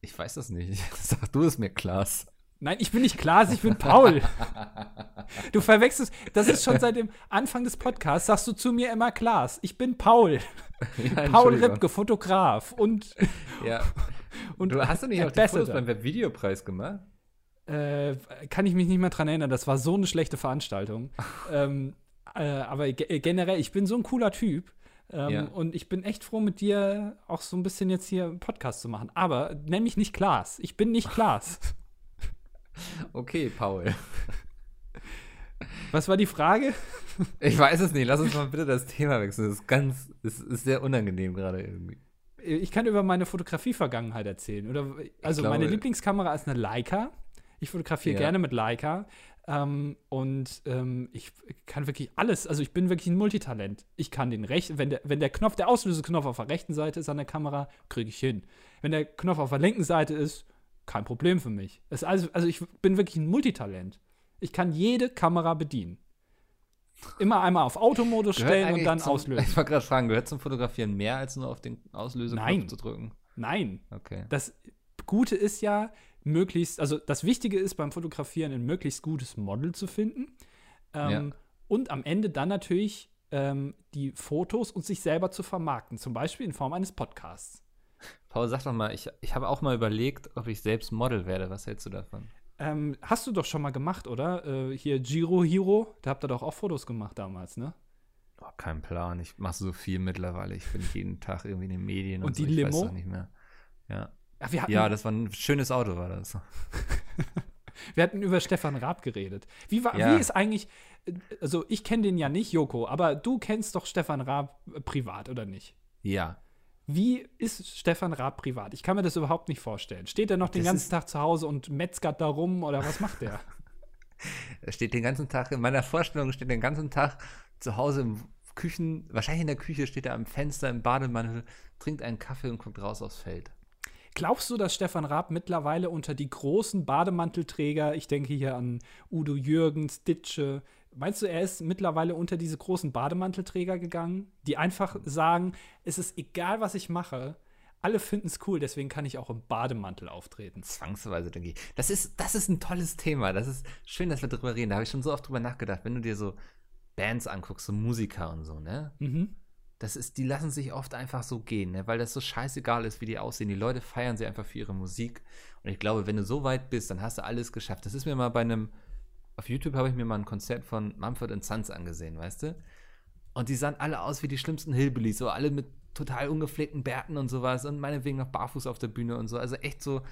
Ich weiß das nicht. Sag du es mir, Klaas. Nein, ich bin nicht Klaas, ich bin Paul. Du verwechselst, das ist schon seit dem Anfang des Podcasts, sagst du zu mir immer Klaas. Ich bin Paul. Ja, Paul. Ripke, Fotograf. Und, Ja. und Du hast du nicht auch die Fotos beim Webvideopreis gemacht? Äh, kann ich mich nicht mehr dran erinnern. Das war so eine schlechte Veranstaltung. ähm, äh, aber äh, generell, ich bin so ein cooler Typ. Ähm, Ja. Und ich bin echt froh, mit dir auch so ein bisschen jetzt hier einen Podcast zu machen. Aber nenn mich nicht Klaas. Ich bin nicht Klaas. Okay, Paul. Was war die Frage? Ich weiß es nicht. Lass uns mal bitte das Thema wechseln. Das ist ganz, es ist sehr unangenehm gerade irgendwie. Ich kann über meine Fotografie-Vergangenheit erzählen. Oder, also, glaube- meine Lieblingskamera ist eine Leica. Ich fotografiere Ja. gerne mit Leica. Ähm, und ähm, ich kann wirklich alles. Also, ich bin wirklich ein Multitalent. Ich kann den rechten, wenn der, wenn der Knopf, der Auslöseknopf auf der rechten Seite ist an der Kamera, kriege ich hin. Wenn der Knopf auf der linken Seite ist, kein Problem für mich. Ist also, also, ich bin wirklich ein Multitalent. Ich kann jede Kamera bedienen. Immer einmal auf Automodus stellen und dann zum, auslösen. Ich wollte gerade fragen, gehört zum Fotografieren mehr als nur auf den Auslöseknopf Nein. zu drücken? Nein, Okay. das Gute ist ja, möglichst, also das Wichtige ist beim Fotografieren, ein möglichst gutes Model zu finden. Ähm, Ja. Und am Ende dann natürlich ähm, die Fotos und sich selber zu vermarkten, zum Beispiel in Form eines Podcasts. Paul, sag doch mal, ich, ich habe auch mal überlegt, ob ich selbst Model werde. Was hältst du davon? Ähm, hast du doch schon mal gemacht, oder? Äh, hier Giro Hero, da habt ihr doch auch Fotos gemacht damals, ne? Oh, kein Plan. Ich mache so viel mittlerweile. Ich bin jeden Tag irgendwie in den Medien und, Und so. die ich Limo? Weiß doch nicht mehr. Ja. Hatten, ja, das war ein schönes Auto, war das. wir hatten über Stefan Raab geredet. Wie, war, Ja. wie ist eigentlich, also ich kenne den ja nicht, Joko, aber du kennst doch Stefan Raab äh, privat, oder nicht? Ja. Wie ist Stefan Raab privat? Ich kann mir das überhaupt nicht vorstellen. Steht er noch den Das ganzen Tag zu Hause und metzgert da rum oder was macht der? Er steht den ganzen Tag, in meiner Vorstellung steht den ganzen Tag zu Hause im Küchen, wahrscheinlich in der Küche steht er am Fenster im Bademantel, trinkt einen Kaffee und guckt raus aufs Feld. Glaubst du, dass Stefan Raab mittlerweile unter die großen Bademantelträger, ich denke hier an Udo Jürgens, Ditsche, meinst du, er ist mittlerweile unter diese großen Bademantelträger gegangen, die einfach sagen, es ist egal, was ich mache, alle finden es cool, deswegen kann ich auch im Bademantel auftreten. Zwangsweise, denke ich. Das ist, das ist ein tolles Thema. Das ist schön, dass wir drüber reden. Da habe ich schon so oft drüber nachgedacht. Wenn du dir so Bands anguckst, so Musiker und so, ne? Mhm. Das ist, die lassen sich oft einfach so gehen, ne? weil das so scheißegal ist, wie die aussehen. Die Leute feiern sie einfach für ihre Musik. Und ich glaube, wenn du so weit bist, dann hast du alles geschafft. Das ist mir mal bei einem, auf YouTube habe ich mir mal ein Konzert von Mumford Sons angesehen, weißt du? Und die sahen alle aus wie die schlimmsten Hillbillies, so alle mit total ungepflegten Bärten und sowas und meinetwegen noch barfuß auf der Bühne und so. Also echt so,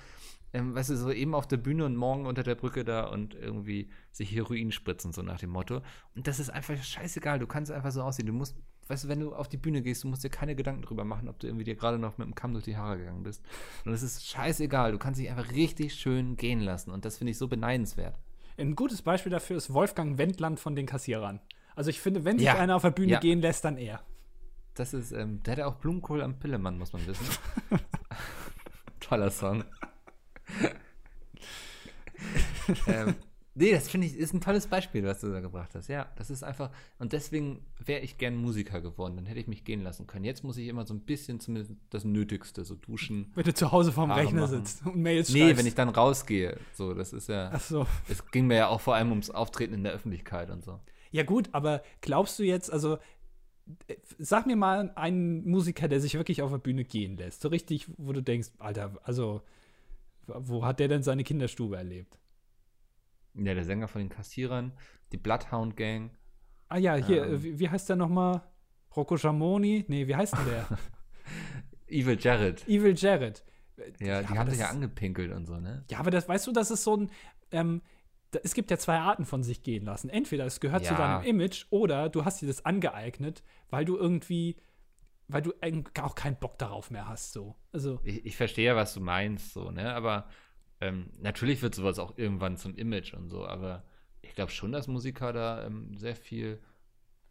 ähm, weißt du, so eben auf der Bühne und morgen unter der Brücke da und irgendwie sich Heroin spritzen, so nach dem Motto. Und das ist einfach scheißegal. Du kannst einfach so aussehen. Du musst, weißt du, wenn du auf die Bühne gehst, du musst dir keine Gedanken drüber machen, ob du irgendwie dir gerade noch mit dem Kamm durch die Haare gegangen bist. Und es ist scheißegal. Du kannst dich einfach richtig schön gehen lassen. Und das finde ich so beneidenswert. Ein gutes Beispiel dafür ist Wolfgang Wendland von den Kassierern. Also ich finde, wenn sich Ja. einer auf der Bühne Ja. gehen lässt, dann er. Das ist, ähm, der hat ja auch Blumenkohl am Pillemann, muss man wissen. Toller Song. ähm, nee, das finde ich, ist ein tolles Beispiel, was du da gebracht hast. Ja, das ist einfach, und deswegen wäre ich gern Musiker geworden, dann hätte ich mich gehen lassen können. Jetzt muss ich immer so ein bisschen zumindest das Nötigste, so duschen. Wenn du zu Hause vorm Haare Rechner machen. sitzt und Mails Nee, schreibst. wenn ich dann rausgehe, so, das ist ja, Ach so. es ging mir ja auch vor allem ums Auftreten in der Öffentlichkeit und so. Ja, gut, aber glaubst du jetzt, also äh, sag mir mal einen Musiker, der sich wirklich auf der Bühne gehen lässt. So richtig, wo du denkst, Alter, also, wo hat der denn seine Kinderstube erlebt? Ja, der Sänger von den Kassierern, die Bloodhound Gang. Ah ja, hier, Ähm. äh, wie, wie heißt der nochmal? Rocco Schamoni? Nee, wie heißt denn der? Evil Jared. Evil Jared. Ja, die haben sich das- ja angepinkelt und so, ne? Ja, aber das, weißt du, das ist so ein, ähm, da, es gibt ja zwei Arten von sich gehen lassen. Entweder es gehört zu Ja. deinem Image oder du hast dir das angeeignet, weil du irgendwie, weil du eigentlich auch keinen Bock darauf mehr hast, so. Also, Ich, ich verstehe was du meinst, so, ne? Aber ähm, natürlich wird sowas auch irgendwann zum Image und so, aber ich glaube schon, dass Musiker da ähm, sehr viel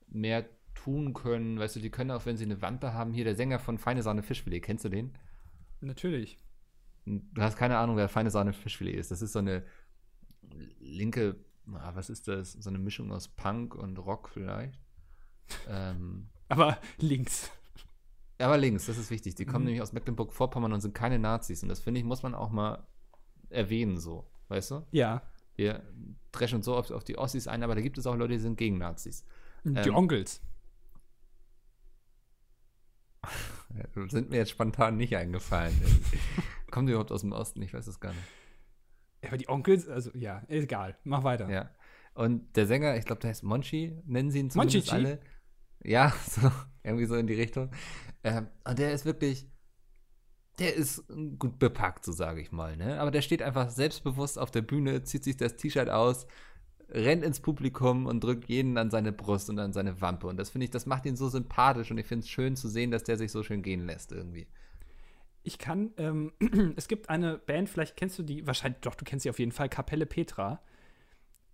mehr tun können. Weißt du, die können auch, wenn sie eine Wampe haben, hier der Sänger von Feine Sahne Fischfilet, kennst du den? natürlich. Du hast keine Ahnung, wer Feine Sahne Fischfilet ist. Das ist so eine linke, ah, was ist das? So eine Mischung aus Punk und Rock vielleicht. ähm, Aber links. Aber links, das ist wichtig. Die kommen Mhm. nämlich aus Mecklenburg-Vorpommern und sind keine Nazis. Und das finde ich, muss man auch mal erwähnen, so. Weißt du? Ja. Wir dreschen uns so oft auf die Ossis ein, aber da gibt es auch Leute, die sind gegen Nazis. Die Ähm, Onkels. Sind mir jetzt spontan nicht eingefallen. Kommen die überhaupt aus dem Osten? Ich weiß es gar nicht. Ja, aber die Onkels, also ja, egal. Mach weiter. Ja. Und der Sänger, ich glaube, der heißt Monchi, nennen sie ihn zumindest Monchichi? alle. Ja, so, irgendwie so in die Richtung. Ähm, und der ist wirklich, der ist gut bepackt, so sage ich mal. Ne? Aber der steht einfach selbstbewusst auf der Bühne, zieht sich das T-Shirt aus, rennt ins Publikum und drückt jeden an seine Brust und an seine Wampe. Und das finde ich, das macht ihn so sympathisch und ich finde es schön zu sehen, dass der sich so schön gehen lässt irgendwie. Ich kann, ähm, es gibt eine Band, vielleicht kennst du die, wahrscheinlich, doch, du kennst sie auf jeden Fall, Kapelle Petra.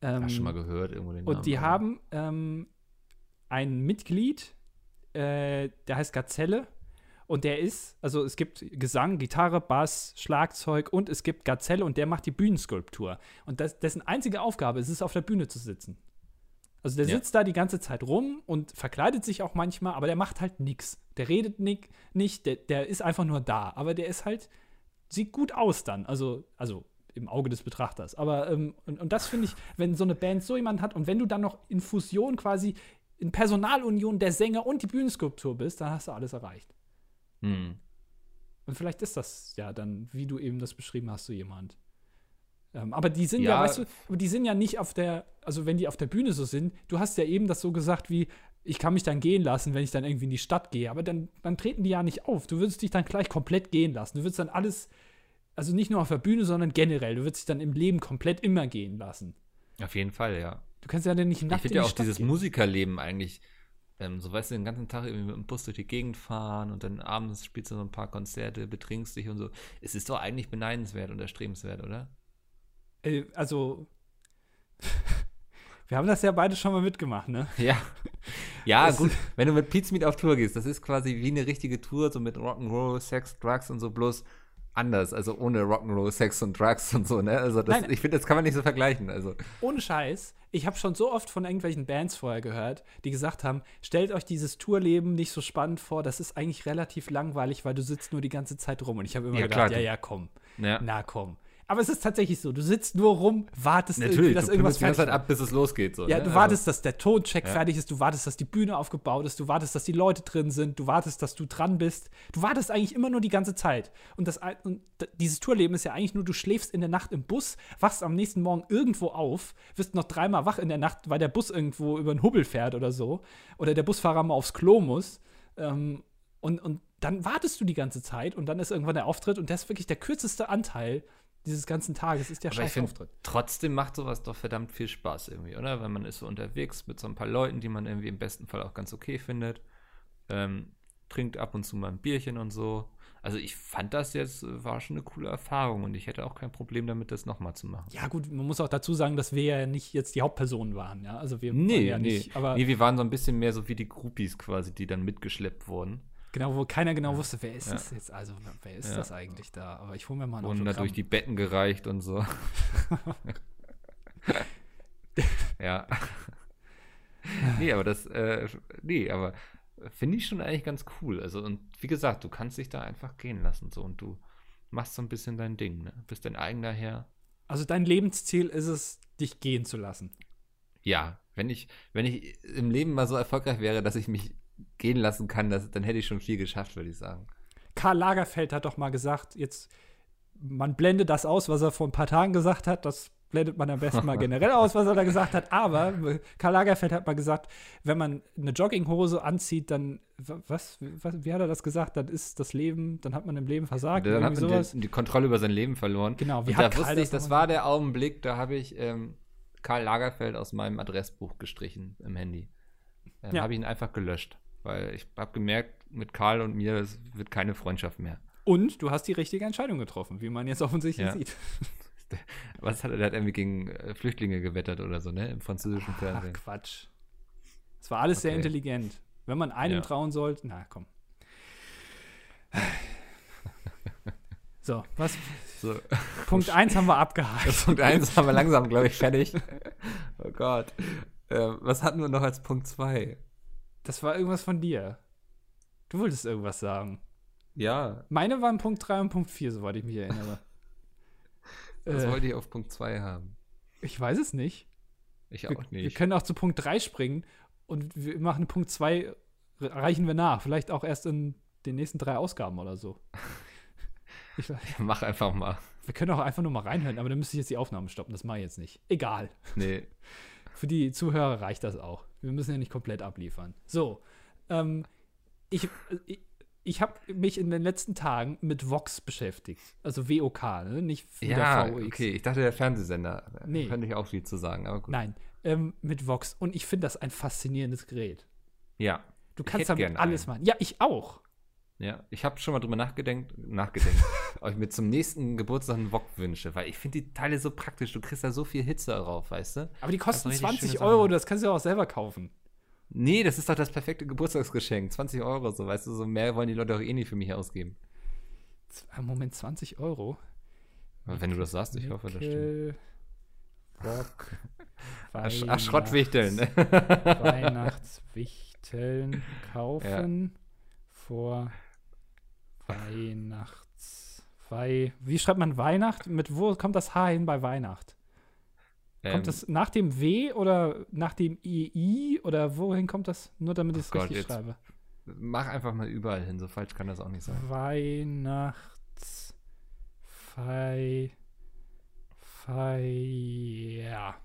Ähm, Hast schon mal gehört irgendwo den Und Namen, die aber- haben ähm, ein Mitglied, äh, der heißt Gazelle. Und der ist, also es gibt Gesang, Gitarre, Bass, Schlagzeug und es gibt Gazelle und der macht die Bühnenskulptur. Und das, dessen einzige Aufgabe ist es, auf der Bühne zu sitzen. Also der Ja. sitzt da die ganze Zeit rum und verkleidet sich auch manchmal, aber der macht halt nichts. Der redet nick, nicht, der, der ist einfach nur da. Aber der ist halt, sieht gut aus dann. Also, also im Auge des Betrachters. Aber, ähm, und, und das finde ich, wenn so eine Band so jemand hat und wenn du dann noch in Fusion quasi, in Personalunion der Sänger und die Bühnenskulptur bist, dann hast du alles erreicht. Hm. Und vielleicht ist das ja dann, wie du eben das beschrieben hast, so jemand. Ähm, aber die sind ja, Ja. weißt du, aber die sind ja nicht auf der, also wenn die auf der Bühne so sind, du hast ja eben das so gesagt wie, ich kann mich dann gehen lassen, wenn ich dann irgendwie in die Stadt gehe, aber dann, dann treten die ja nicht auf. Du würdest dich dann gleich komplett gehen lassen. Du würdest dann alles, also nicht nur auf der Bühne, sondern generell, du würdest dich dann im Leben komplett immer gehen lassen. Auf jeden Fall, ja. Du kannst ja nicht Ich nackt in finde ja auch Stadt dieses gehen. Musikerleben eigentlich, ähm, so weißt du, den ganzen Tag irgendwie mit dem Bus durch die Gegend fahren und dann abends spielst du so ein paar Konzerte, betrinkst dich und so. Es ist doch eigentlich beneidenswert und erstrebenswert, oder? Äh, also, wir haben das ja beide schon mal mitgemacht, ne? Ja. Ja, Das- gut, wenn du mit Pete Meet auf Tour gehst, das ist quasi wie eine richtige Tour, so mit Rock'n'Roll, Sex, Drugs und so, bloß anders, also ohne Rock'n'Roll, Sex und Drugs und so, ne? Also das, Nein. ich finde, das kann man nicht so vergleichen. Also, Ohne Scheiß, ich habe schon so oft von irgendwelchen Bands vorher gehört, die gesagt haben, stellt euch dieses Tourleben nicht so spannend vor, das ist eigentlich relativ langweilig, weil du sitzt nur die ganze Zeit rum. Und ich habe immer Ja, gedacht, klar, ja, ja, komm, ja. na komm. Aber es ist tatsächlich so, du sitzt nur rum, wartest irgendwie, Natürlich, dass du irgendwas pimmelst die ganze Zeit fertig ab, bis es losgeht. So, ja, ne? du Also- wartest, dass der Toncheck Ja. fertig ist, du wartest, dass die Bühne aufgebaut ist, du wartest, dass die Leute drin sind, du wartest, dass du dran bist. Du wartest eigentlich immer nur die ganze Zeit. Und, das, und dieses Tourleben ist ja eigentlich nur, du schläfst in der Nacht im Bus, wachst am nächsten Morgen irgendwo auf, wirst noch dreimal wach in der Nacht, weil der Bus irgendwo über einen Hubbel fährt oder so. Oder der Busfahrer mal aufs Klo muss. Ähm, und, und dann wartest du die ganze Zeit und dann ist irgendwann der Auftritt und das ist wirklich der kürzeste Anteil dieses ganzen Tages, ist der Aber scheiß Auftritt. trotzdem macht sowas doch verdammt viel Spaß irgendwie, oder? Wenn man ist so unterwegs mit so ein paar Leuten, die man irgendwie im besten Fall auch ganz okay findet. Ähm, trinkt ab und zu mal ein Bierchen und so. Also ich fand das jetzt, äh, war schon eine coole Erfahrung und ich hätte auch kein Problem damit, das nochmal zu machen. Ja, gut, man muss auch dazu sagen, dass wir ja nicht jetzt die Hauptpersonen waren, ja. Also wir waren Nee, ja nee. nicht, aber nee, wir waren so ein bisschen mehr so wie die Groupies quasi, die dann mitgeschleppt wurden. Genau, wo keiner genau wusste, wer ist Ja. das jetzt? Also, wer ist Ja. das eigentlich da? Aber ich hole mir mal ein Wurden da durch die Betten gereicht und so. ja. nee, aber das, äh, nee, aber finde ich schon eigentlich ganz cool. Also, und wie gesagt, du kannst dich da einfach gehen lassen, so, und du machst so ein bisschen dein Ding, ne? Bist dein eigener Herr. Also dein Lebensziel ist es, dich gehen zu lassen. Ja, wenn ich, wenn ich im Leben mal so erfolgreich wäre, dass ich mich gehen lassen kann, das, dann hätte ich schon viel geschafft, würde ich sagen. Karl Lagerfeld hat doch mal gesagt, jetzt, man blendet das aus, was er vor ein paar Tagen gesagt hat, das blendet man am besten mal generell aus, was er da gesagt hat. Aber Karl Lagerfeld hat mal gesagt, wenn man eine Jogginghose anzieht, dann, wa- was, was wie hat er das gesagt? Dann ist das Leben, dann hat man im Leben versagt. Dann hat man sowas. die, die Kontrolle über sein Leben verloren. Genau, wie Und hat da Karl wusste das ich, das nochmal war der Augenblick, da habe ich ähm, Karl Lagerfeld aus meinem Adressbuch gestrichen im Handy. Ähm, Ja. Habe ich ihn einfach gelöscht, weil ich habe gemerkt, mit Karl und mir, es wird keine Freundschaft mehr. Und du hast die richtige Entscheidung getroffen, wie man jetzt offensichtlich Ja. sieht. Was hat er, der hat irgendwie gegen äh, Flüchtlinge gewettert oder so, ne? Im französischen Ach, Fernsehen. Quatsch. Es war alles sehr Okay. intelligent. Wenn man einem Ja. trauen sollte, na komm. So, was? So, Punkt 1 haben wir abgehakt. Punkt 1 haben wir langsam, glaube ich, fertig. Oh Gott. Ähm, was hatten wir noch als Punkt 2? Das war irgendwas von dir. Du wolltest irgendwas sagen. Ja, Meine waren Punkt 3 und Punkt 4, soweit ich mich erinnere. was äh, wollte ich auf Punkt 2 haben? ich weiß es nicht. Ich Wir, auch wir nicht. können auch zu Punkt 3 springen und wir machen Punkt 2, reichen wir nach. Vielleicht auch erst in den nächsten drei Ausgaben oder so. Ich, Mach einfach mal. wir können auch einfach nur mal reinhören, aber dann müsste ich jetzt die Aufnahme stoppen. Das mache ich jetzt nicht. Egal. Nee. Für die Zuhörer reicht das auch. Wir müssen ja nicht komplett abliefern. So, ähm, ich, ich, ich habe mich in den letzten Tagen mit Vox beschäftigt. Also WOK, ne? nicht Ja, VOX. okay. Ich dachte, der Fernsehsender. Nee. Könnte ich auch viel zu sagen, aber gut. Nein, ähm, mit Vox. Und ich finde das ein faszinierendes Gerät. Ja. Du kannst damit alles einen. machen. Ja, ich auch. Ja, ich habe schon mal drüber nachgedenkt, nachgedenkt, ob ich mir zum nächsten Geburtstag einen Wok wünsche, weil ich finde die Teile so praktisch. Du kriegst da so viel Hitze drauf, weißt du? Aber die kosten richtig 20 schöne Euro, Sachen. das kannst du ja auch selber kaufen. Nee, das ist doch das perfekte Geburtstagsgeschenk. 20 Euro, so, weißt du, so mehr wollen die Leute auch eh nicht für mich ausgeben. Äh, Moment, 20 Euro? Aber wenn du das sagst, ich hoffe, das stimmt. Nickel, Rock. Ach, Ach Schrottwichteln. Weihnachtswichteln kaufen vor Weihnachts. Wei Wie schreibt man Weihnacht? Mit wo kommt das H hin bei Weihnacht? Kommt Ähm, das nach dem W oder nach dem II oder wohin kommt das? Nur damit ich es richtig jetzt- schreibe. Mach einfach mal überall hin, so falsch kann das auch nicht sein. Weihnachts. Fei. Feier.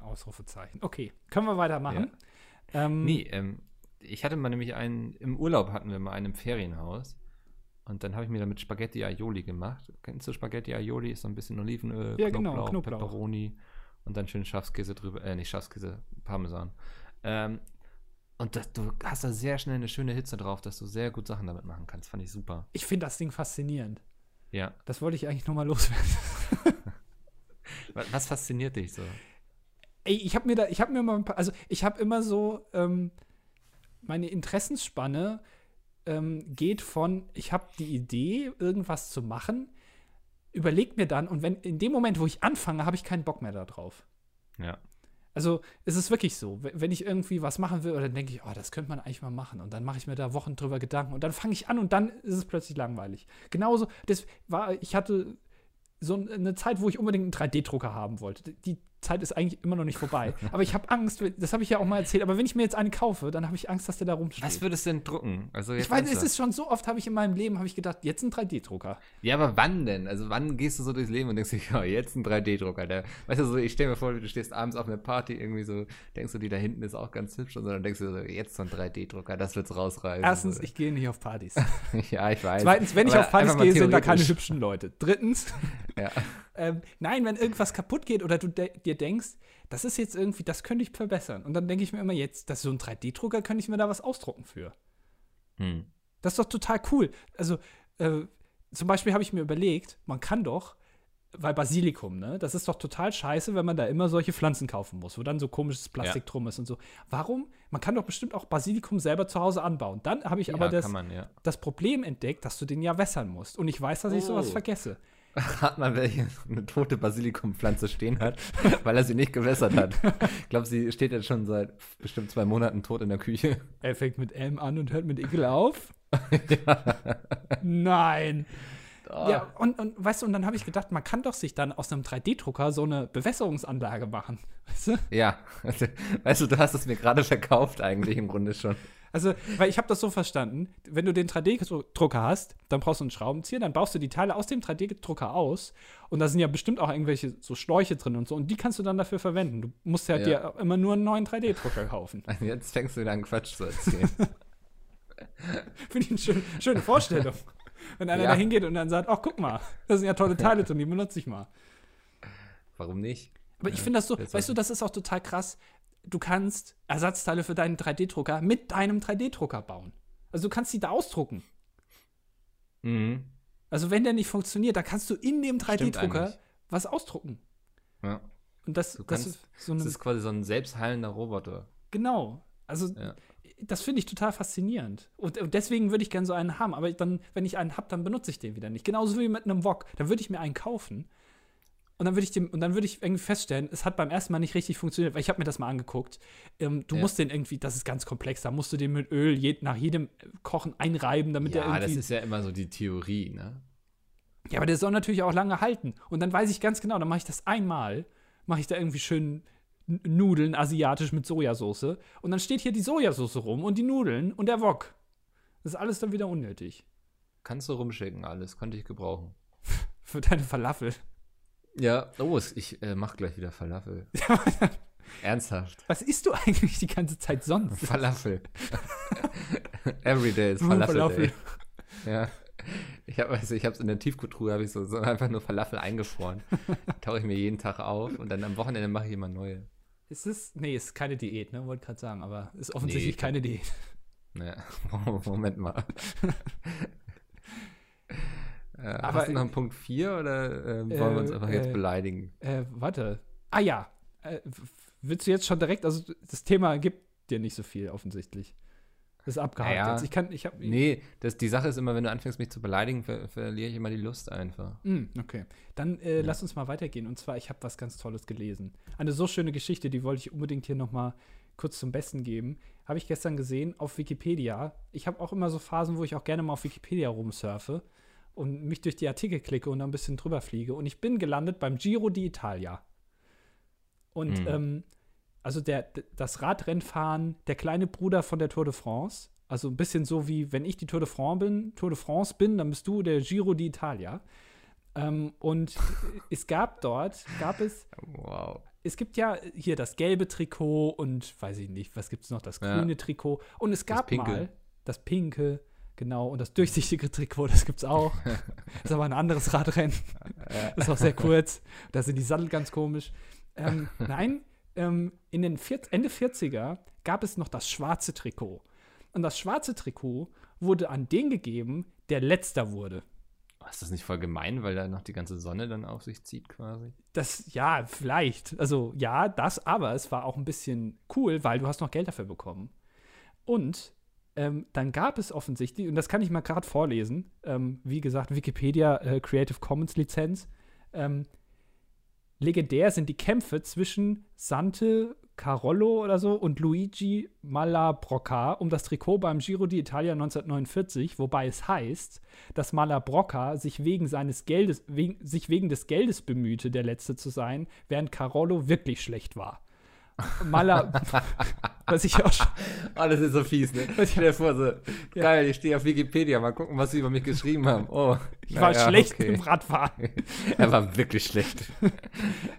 Ausrufezeichen. Okay, können wir weitermachen? Ähm, Nee, ähm, ich hatte mal nämlich einen, im Urlaub hatten wir mal einen im Ferienhaus. Und dann habe ich mir damit Spaghetti Aioli gemacht. Kennst du Spaghetti Aioli? Ist so ein bisschen Olivenöl, Ja, genau, Knoblauch, Knoblauch. Pepperoni und dann schön Schafskäse drüber. Äh, nicht Schafskäse, Parmesan. Ähm, und das, du hast da sehr schnell eine schöne Hitze drauf, dass du sehr gut Sachen damit machen kannst. Fand ich super. Ich finde das Ding faszinierend. Ja. Das wollte ich eigentlich nur mal loswerden. Was, was fasziniert dich so? Ey, ich habe mir da, ich habe mir mal ein paar, also ich habe immer so, ähm, meine Interessensspanne ähm, geht von, ich habe die Idee, irgendwas zu machen, überleg mir dann und wenn in dem Moment, wo ich anfange, habe ich keinen Bock mehr darauf. Ja. Also es ist wirklich so, wenn ich irgendwie was machen will, dann denke ich, oh, das könnte man eigentlich mal machen. Und dann mache ich mir da Wochen drüber Gedanken und dann fange ich an und dann ist es plötzlich langweilig. Genauso, das war, ich hatte so eine Zeit, wo ich unbedingt einen 3D-Drucker haben wollte. Die Zeit ist eigentlich immer noch nicht vorbei. Aber ich habe Angst, das habe ich ja auch mal erzählt, aber wenn ich mir jetzt einen kaufe, dann habe ich Angst, dass der da rumsteht. Was würdest du denn drucken? Also ich weiß, es ist schon so oft, habe ich in meinem Leben, habe ich gedacht, jetzt ein 3D-Drucker. Ja, aber wann denn? Also wann gehst du so durchs Leben und denkst dir, ja, jetzt ein 3D-Drucker. Der, weißt du, so, ich stelle mir vor, du stehst abends auf einer Party, irgendwie so, denkst du, die da hinten ist auch ganz hübsch, und so, dann denkst du so, jetzt so ein 3D-Drucker, das wird's rausreißen. Erstens, so. ich gehe nicht auf Partys. ja, ich weiß. Zweitens, wenn ich Aber auf Partys gehe, sind da keine hübschen Leute. Drittens, Ja. Ähm, nein, wenn irgendwas kaputt geht oder du de dir denkst, das ist jetzt irgendwie, das könnte ich verbessern. Und dann denke ich mir immer, jetzt, das ist so ein 3D-Drucker, könnte ich mir da was ausdrucken für. Hm. Das ist doch total cool. Also, äh, zum Beispiel habe ich mir überlegt, man kann doch, weil Basilikum, ne, das ist doch total scheiße, wenn man da immer solche Pflanzen kaufen muss, wo dann so komisches Plastik Ja. drum ist und so. Warum? Man kann doch bestimmt auch Basilikum selber zu Hause anbauen. Dann habe ich aber ja, das, kann man, ja. das Problem entdeckt, dass du den ja wässern musst. Und ich weiß, dass ich sowas Oh. vergesse. Hat man welche eine tote Basilikumpflanze stehen hat, weil er sie nicht gewässert hat. Ich glaube, sie steht jetzt schon seit bestimmt zwei Monaten tot in der Küche. Er fängt mit M an und hört mit Ekel auf. Nein. Oh. Ja, und, und weißt du, und dann habe ich gedacht, man kann doch sich dann aus einem 3D-Drucker so eine Bewässerungsanlage machen. Weißt du? Ja, weißt du, du hast es mir gerade verkauft eigentlich im Grunde schon. Also, weil ich habe das so verstanden, wenn du den 3D-Drucker hast, dann brauchst du einen Schraubenzieher, dann baust du die Teile aus dem 3D-Drucker aus und da sind ja bestimmt auch irgendwelche so Schläuche drin und so und die kannst du dann dafür verwenden. Du musst ja, Ja. dir immer nur einen neuen 3D-Drucker kaufen. Jetzt fängst du wieder an Quatsch zu erzählen. Finde ich eine schöne, schöne Vorstellung. Wenn einer Ja. da hingeht und dann sagt, ach, guck mal, da sind ja tolle Teile drin, die benutze ich mal. Warum nicht? Aber ich finde das so, jetzt weißt du, das ist auch total krass. Du kannst Ersatzteile für deinen 3D-Drucker mit deinem 3D-Drucker bauen. Also du kannst die da ausdrucken. Mhm. Also wenn der nicht funktioniert, dann kannst du in dem Stimmt 3D-Drucker eigentlich. was ausdrucken. Ja. Und das, Du das kannst- ist so Das ist quasi so ein selbstheilender Roboter. genau. Also Ja. das finde ich total faszinierend. Und, und deswegen würde ich gerne so einen haben. Aber dann, wenn ich einen habe, dann benutze ich den wieder nicht. Genauso wie mit einem Wok. Dann würde ich mir einen kaufen. Und dann würde ich dem, und dann würde ich irgendwie feststellen, es hat beim ersten Mal nicht richtig funktioniert, weil ich habe mir das mal angeguckt. Ähm, du Ja. musst den irgendwie, das ist ganz komplex, da musst du den mit Öl je, nach jedem Kochen einreiben, damit der Ja, irgendwie. das ist ja immer so die Theorie, ne? Ja, aber der soll natürlich auch lange halten. Und dann weiß ich ganz genau, dann mache ich das einmal, mache ich da irgendwie schön Nudeln asiatisch mit Sojasauce. Und dann steht hier die Sojasauce rum und die Nudeln und der Wok. Das ist alles dann wieder unnötig. Kannst du rumschicken, alles. Konnte ich gebrauchen. Für deine Falafel. Ja, oh, ich äh, mach gleich wieder Falafel. Ernsthaft. Was isst du eigentlich die ganze Zeit sonst? Falafel. Everyday ist Falafel. Falafel. Day. Ja. Ich habe also ich hab's in der Tiefkühltruhe, habe ich so, so einfach nur Falafel eingefroren. Tauche ich mir jeden Tag auf und dann am Wochenende mache ich immer neue. Ist es? Nee, ist keine Diät, ne? Wollte gerade sagen, aber ist offensichtlich Nee. keine Diät. Ja, Moment mal. Äh, Aber hast du noch einen Punkt 4 oder äh, wollen wir uns Äh, einfach jetzt äh, beleidigen? Äh, warte. Ah ja. Willst du jetzt schon direkt, also das Thema gibt dir nicht so viel offensichtlich. Das ist abgehakt Naja. jetzt. Ich kann, ich habe. Nee, das, die Sache ist immer, wenn du anfängst, mich zu beleidigen, ver verliere ich immer die Lust einfach. Hm, okay. Dann äh, lass uns mal weitergehen. Und zwar, ich habe was ganz Tolles gelesen. Eine so schöne Geschichte, die wollte ich unbedingt hier noch mal kurz zum Besten geben. Habe ich gestern gesehen auf Wikipedia. Ich habe auch immer so Phasen, wo ich auch gerne mal auf Wikipedia rumsurfe und mich durch die Artikel klicke und ein bisschen drüber fliege. Und ich bin gelandet beim Giro d'Italia. Und Mhm. ähm, also der, das Radrennfahren, der kleine Bruder von der Tour de France. Also ein bisschen so wie, wenn ich die Tour de France bin, Tour de France bin, dann bist du der Giro d'Italia. Ähm, und es gab dort, gab es, Wow. es gibt ja hier das gelbe Trikot und weiß ich nicht, was gibt es noch, das Ja. grüne Trikot. Und es gab pinke. mal das pinke, genau, und das durchsichtige Trikot, das gibt es auch. ist aber ein anderes Radrennen. Das ist auch sehr kurz. Da sind die Sattel ganz komisch. Ähm, nein, ähm, in den vier, Ende 40er gab es noch das schwarze Trikot. Und das schwarze Trikot wurde an den gegeben, der letzter wurde. Oh, Ist das nicht voll gemein, weil da noch die ganze Sonne dann auf sich zieht quasi? Das, ja, vielleicht. Also, ja, das, aber es war auch ein bisschen cool, weil du hast noch Geld dafür bekommen. Und ähm, dann gab es offensichtlich, und das kann ich mal gerade vorlesen, ähm, wie gesagt, Wikipedia äh, Creative Commons Lizenz. Ähm, legendär sind die Kämpfe zwischen Sante Carollo oder so und Luigi Malabrocca um das Trikot beim Giro d'Italia 1949, wobei es heißt, dass Malabrocca sich wegen seines Geldes, wegen, sich wegen des Geldes bemühte, der Letzte zu sein, während Carollo wirklich schlecht war. Mala, was ich auch schon, Oh, das ist so fies, ne? Stell dir vor, so, geil, ich stehe auf Wikipedia, mal gucken, was sie über mich geschrieben haben. Oh, ich war naja, schlecht okay. im Radfahren. Er war wirklich schlecht.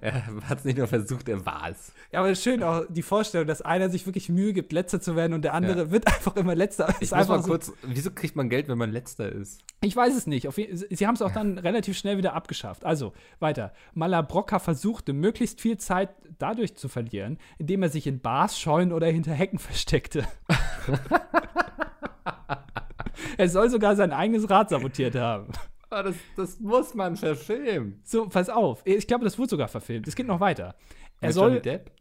er hat es nicht nur versucht, er war es. Ja, aber schön auch die Vorstellung, dass einer sich wirklich Mühe gibt, Letzter zu werden und der andere Ja. wird einfach immer Letzter. Ich Ist muss mal so- kurz, wieso kriegt man Geld, wenn man letzter ist? Ich weiß es nicht. Auf Sie haben es auch dann relativ schnell wieder abgeschafft. Also, weiter. Malabrocca versuchte, möglichst viel Zeit dadurch zu verlieren, indem er sich in Bars, Scheunen oder hinter Hecken versteckte. er soll sogar sein eigenes Rad sabotiert haben. Oh, das, das muss man verfilmen. So, pass auf. Ich glaube, das wurde sogar verfilmt. Es geht noch weiter. Er Mit soll. Johnny Depp?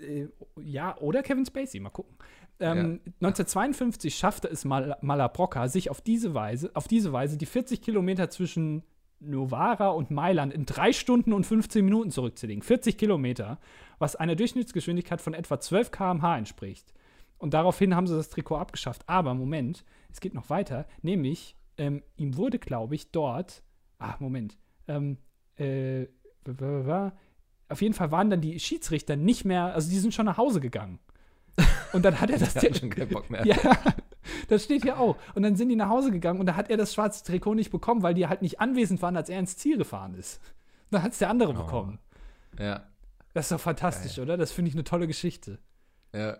äh, ja, oder Kevin Spacey, mal gucken. Ähm, 1952 schaffte es Mal Malabrocca, sich auf diese Weise, auf diese Weise die 40 Kilometer zwischen Novara und Mailand in drei Stunden und 15 Minuten zurückzulegen. 40 Kilometer, was einer Durchschnittsgeschwindigkeit von etwa 12 km/h entspricht. Und daraufhin haben sie das Trikot abgeschafft. Aber Moment, es geht noch weiter, nämlich ähm, ihm wurde, glaube ich, dort, ah, Moment, ähm, äh, auf jeden Fall waren dann die Schiedsrichter nicht mehr, also die sind schon nach Hause gegangen. Und dann hat er das. Hat schon keinen Bock mehr. ja, das steht hier auch. Und dann sind die nach Hause gegangen und da hat er das schwarze Trikot nicht bekommen, weil die halt nicht anwesend waren, als er ins Ziel gefahren ist. Dann hat es der andere Oh. bekommen. Ja, Das ist doch fantastisch, oder? Das finde ich eine tolle Geschichte. ja.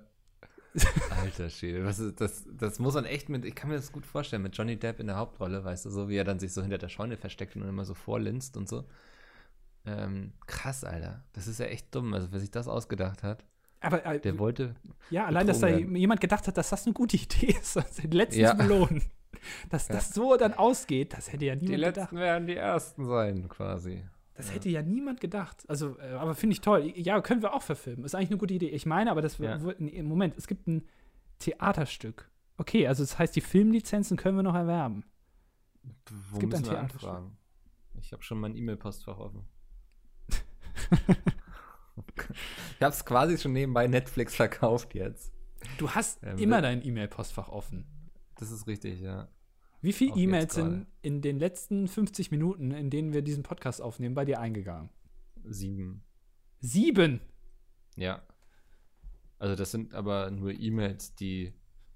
Alter Schwede, ist, das, das muss man echt mit, ich kann mir das gut vorstellen, mit Johnny Depp in der Hauptrolle, weißt du, so wie er dann sich so hinter der Scheune versteckt und immer so vorlinst und so. Ähm, krass, Alter. Das ist ja echt dumm, also wer sich das ausgedacht hat, Aber äh, der wollte, ja, allein, dass da werden. jemand gedacht hat, dass das eine gute Idee ist, den letzten Ja. zu belohnen. Dass Ja. das so dann ausgeht, das hätte ja die niemand gedacht. Letzten werden die Ersten sein, quasi. Das hätte ja niemand gedacht. Also, äh, aber finde ich toll. Ja, können wir auch verfilmen. Ist eigentlich eine gute Idee. Ich meine, aber das Ja. wird. Nee, Moment, es gibt ein Theaterstück. Okay, also das heißt, die Filmlizenzen können wir noch erwerben. Wo gibt ein Theaterstück. anfragen? Ich habe schon mein E-Mail-Postfach offen. ich habe es quasi schon nebenbei Netflix verkauft jetzt. Du hast Ähm, immer wir- dein E-Mail-Postfach offen. Das ist richtig, ja. Wie viele E-Mails sind in den letzten 50 Minuten, in denen wir diesen Podcast aufnehmen, bei dir eingegangen? Sieben. Sieben Ja. Also das sind aber nur E-Mails, die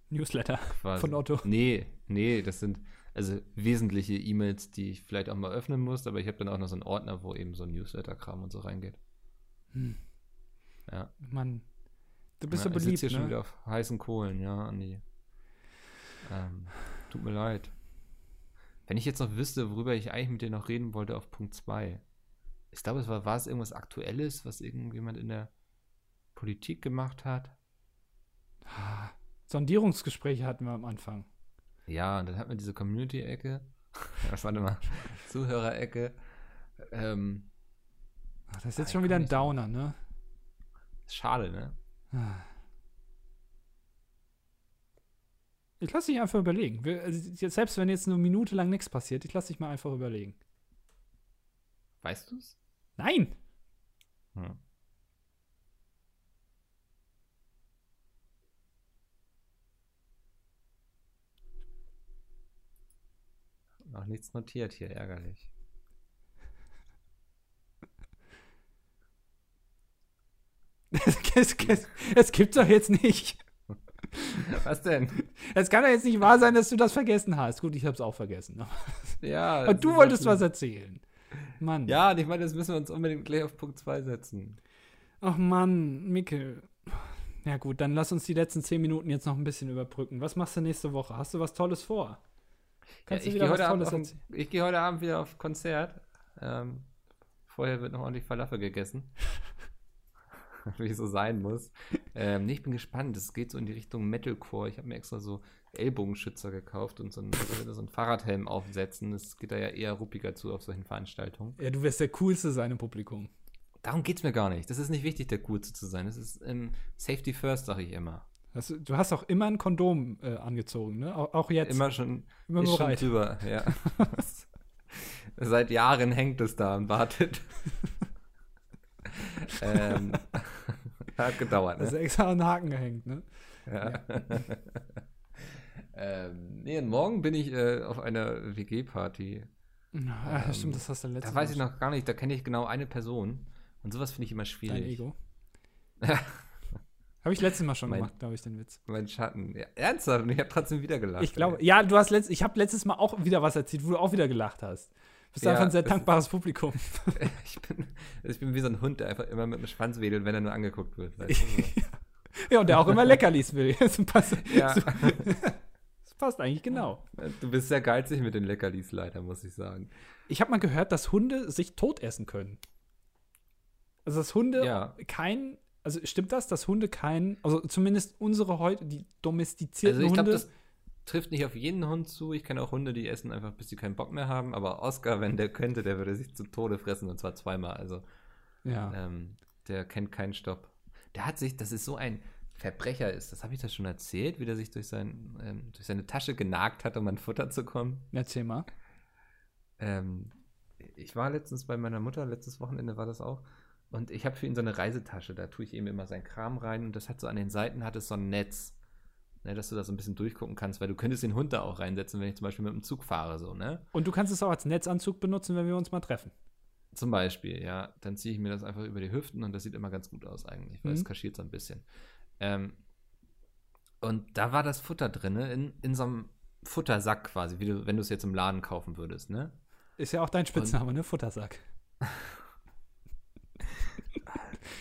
Newsletter quasi. von Otto. Nee, nee, das sind also wesentliche E-Mails, die ich vielleicht auch mal öffnen muss, aber ich habe dann auch noch so einen Ordner, wo eben so ein Newsletter-Kram und so reingeht. Hm. Ja. Mann, du bist ja, so ich beliebt, sitze hier schon wieder ne? auf heißen Kohlen, ja, Andi. Ähm, tut mir leid. Wenn ich jetzt noch wüsste, worüber ich eigentlich mit dir noch reden wollte auf Punkt 2. Ich glaube, es war, war es irgendwas Aktuelles, was irgendjemand in der Politik gemacht hat. Ah, Sondierungsgespräche hatten wir am Anfang. Ja, und dann hat man diese Community-Ecke. Warte mal, Zuhörer-Ecke. Ähm, Ach, das ist jetzt Ah, schon wieder ein. Downer, ne? schade, ne? Ah. Ich lasse dich einfach überlegen. Wir, also selbst wenn jetzt eine Minute lang nichts passiert, ich lasse dich mal einfach überlegen. Weißt du es? Nein! Hm. Noch nichts notiert hier, ärgerlich. Es, es, es gibt's doch jetzt nicht. Was denn? Es kann doch jetzt nicht wahr sein, dass du das vergessen hast. Gut, ich hab's auch vergessen. Ja. Aber du wolltest was erzählen. Mann. Ja, und ich meine, das müssen wir uns unbedingt gleich auf Punkt 2 setzen. Ach Mann, Mikkel. Ja gut, dann lass uns die letzten zehn Minuten jetzt noch ein bisschen überbrücken. Was machst du nächste Woche? Hast du was Tolles vor? Kannst ja, du ich wieder gehe was heute, Tolles Abend auf erzählen? ein- ich gehe heute Abend wieder auf Konzert. Ähm, vorher wird noch ordentlich Falafel gegessen. Wie so sein muss. Ähm, nee, ich bin gespannt. Es geht so in die Richtung Metalcore. Ich habe mir extra so Ellbogenschützer gekauft und so einen, so einen Fahrradhelm aufsetzen. Es geht da ja eher ruppiger zu auf solchen Veranstaltungen. Ja, du wirst der Coolste sein im Publikum. Darum geht es mir gar nicht. Das ist nicht wichtig, der Coolste zu sein. Das ist ähm, Safety First, sage ich immer. Das, du hast auch immer ein Kondom äh, angezogen, ne? Auch, auch jetzt. Immer schon, Immer ist schon bereit. drüber. Ja. Seit Jahren hängt es da und wartet. Ähm, hat gedauert, ne? du extra an den Haken gehängt, ne? Ja. ähm, nee, morgen bin ich äh, auf einer WG-Party. Ja, Ähm, stimmt, das hast du letztes Da weiß ich noch gar nicht, da kenne ich genau eine Person. Und sowas finde ich immer Dein schwierig. Ego. Habe ich letztes Mal schon Mein- gemacht, glaube ich, den Witz. Mein Schatten. Ja, ernsthaft, und ich habe trotzdem wieder gelacht. Ich glaube, ja, du hast letzt, ich habe letztes Mal auch wieder was erzählt, wo du auch wieder gelacht hast. Du bist Ja, einfach ein sehr dankbares Publikum. Ich bin, ich bin wie so ein Hund, der einfach immer mit dem Schwanz wedelt, wenn er nur angeguckt wird. Weißt du? so. ja, und der auch immer Leckerlis will. Das passt, Ja. das passt eigentlich genau. Du bist sehr geizig mit den Leckerlis, leider, muss ich sagen. Ich habe mal gehört, dass Hunde sich tot essen können. Also, dass Hunde Ja. kein, also stimmt das, dass Hunde kein, also zumindest unsere heute, die domestizierten Also ich glaube, Hunde. das trifft nicht auf jeden Hund zu. Ich kenne auch Hunde, die essen einfach, bis sie keinen Bock mehr haben. Aber Oscar, wenn der könnte, der würde sich zu Tode fressen und zwar zweimal. Also ja. ähm, der kennt keinen Stopp. Der hat sich, das ist so ein Verbrecher ist, das habe ich das schon erzählt, wie der sich durch, sein, ähm, durch seine Tasche genagt hat, um an Futter zu kommen. Erzähl mal. Ähm, ich war letztens bei meiner Mutter, letztes Wochenende war das auch. Und ich habe für ihn so eine Reisetasche, da tue ich ihm immer seinen Kram rein und das hat so an den Seiten hat es so ein Netz, ne, dass du da so ein bisschen durchgucken kannst, weil du könntest den Hund da auch reinsetzen, wenn ich zum Beispiel mit dem Zug fahre, so, ne? Und du kannst es auch als Netzanzug benutzen, wenn wir uns mal treffen. Zum Beispiel, ja. Dann ziehe ich mir das einfach über die Hüften und das sieht immer ganz gut aus eigentlich, weil Mhm. es kaschiert so ein bisschen. Ähm, und da war das Futter drin, in, in so einem Futtersack quasi, wie du, wenn du es jetzt im Laden kaufen würdest, ne? Ist ja auch dein Spitzname, ne? Futtersack.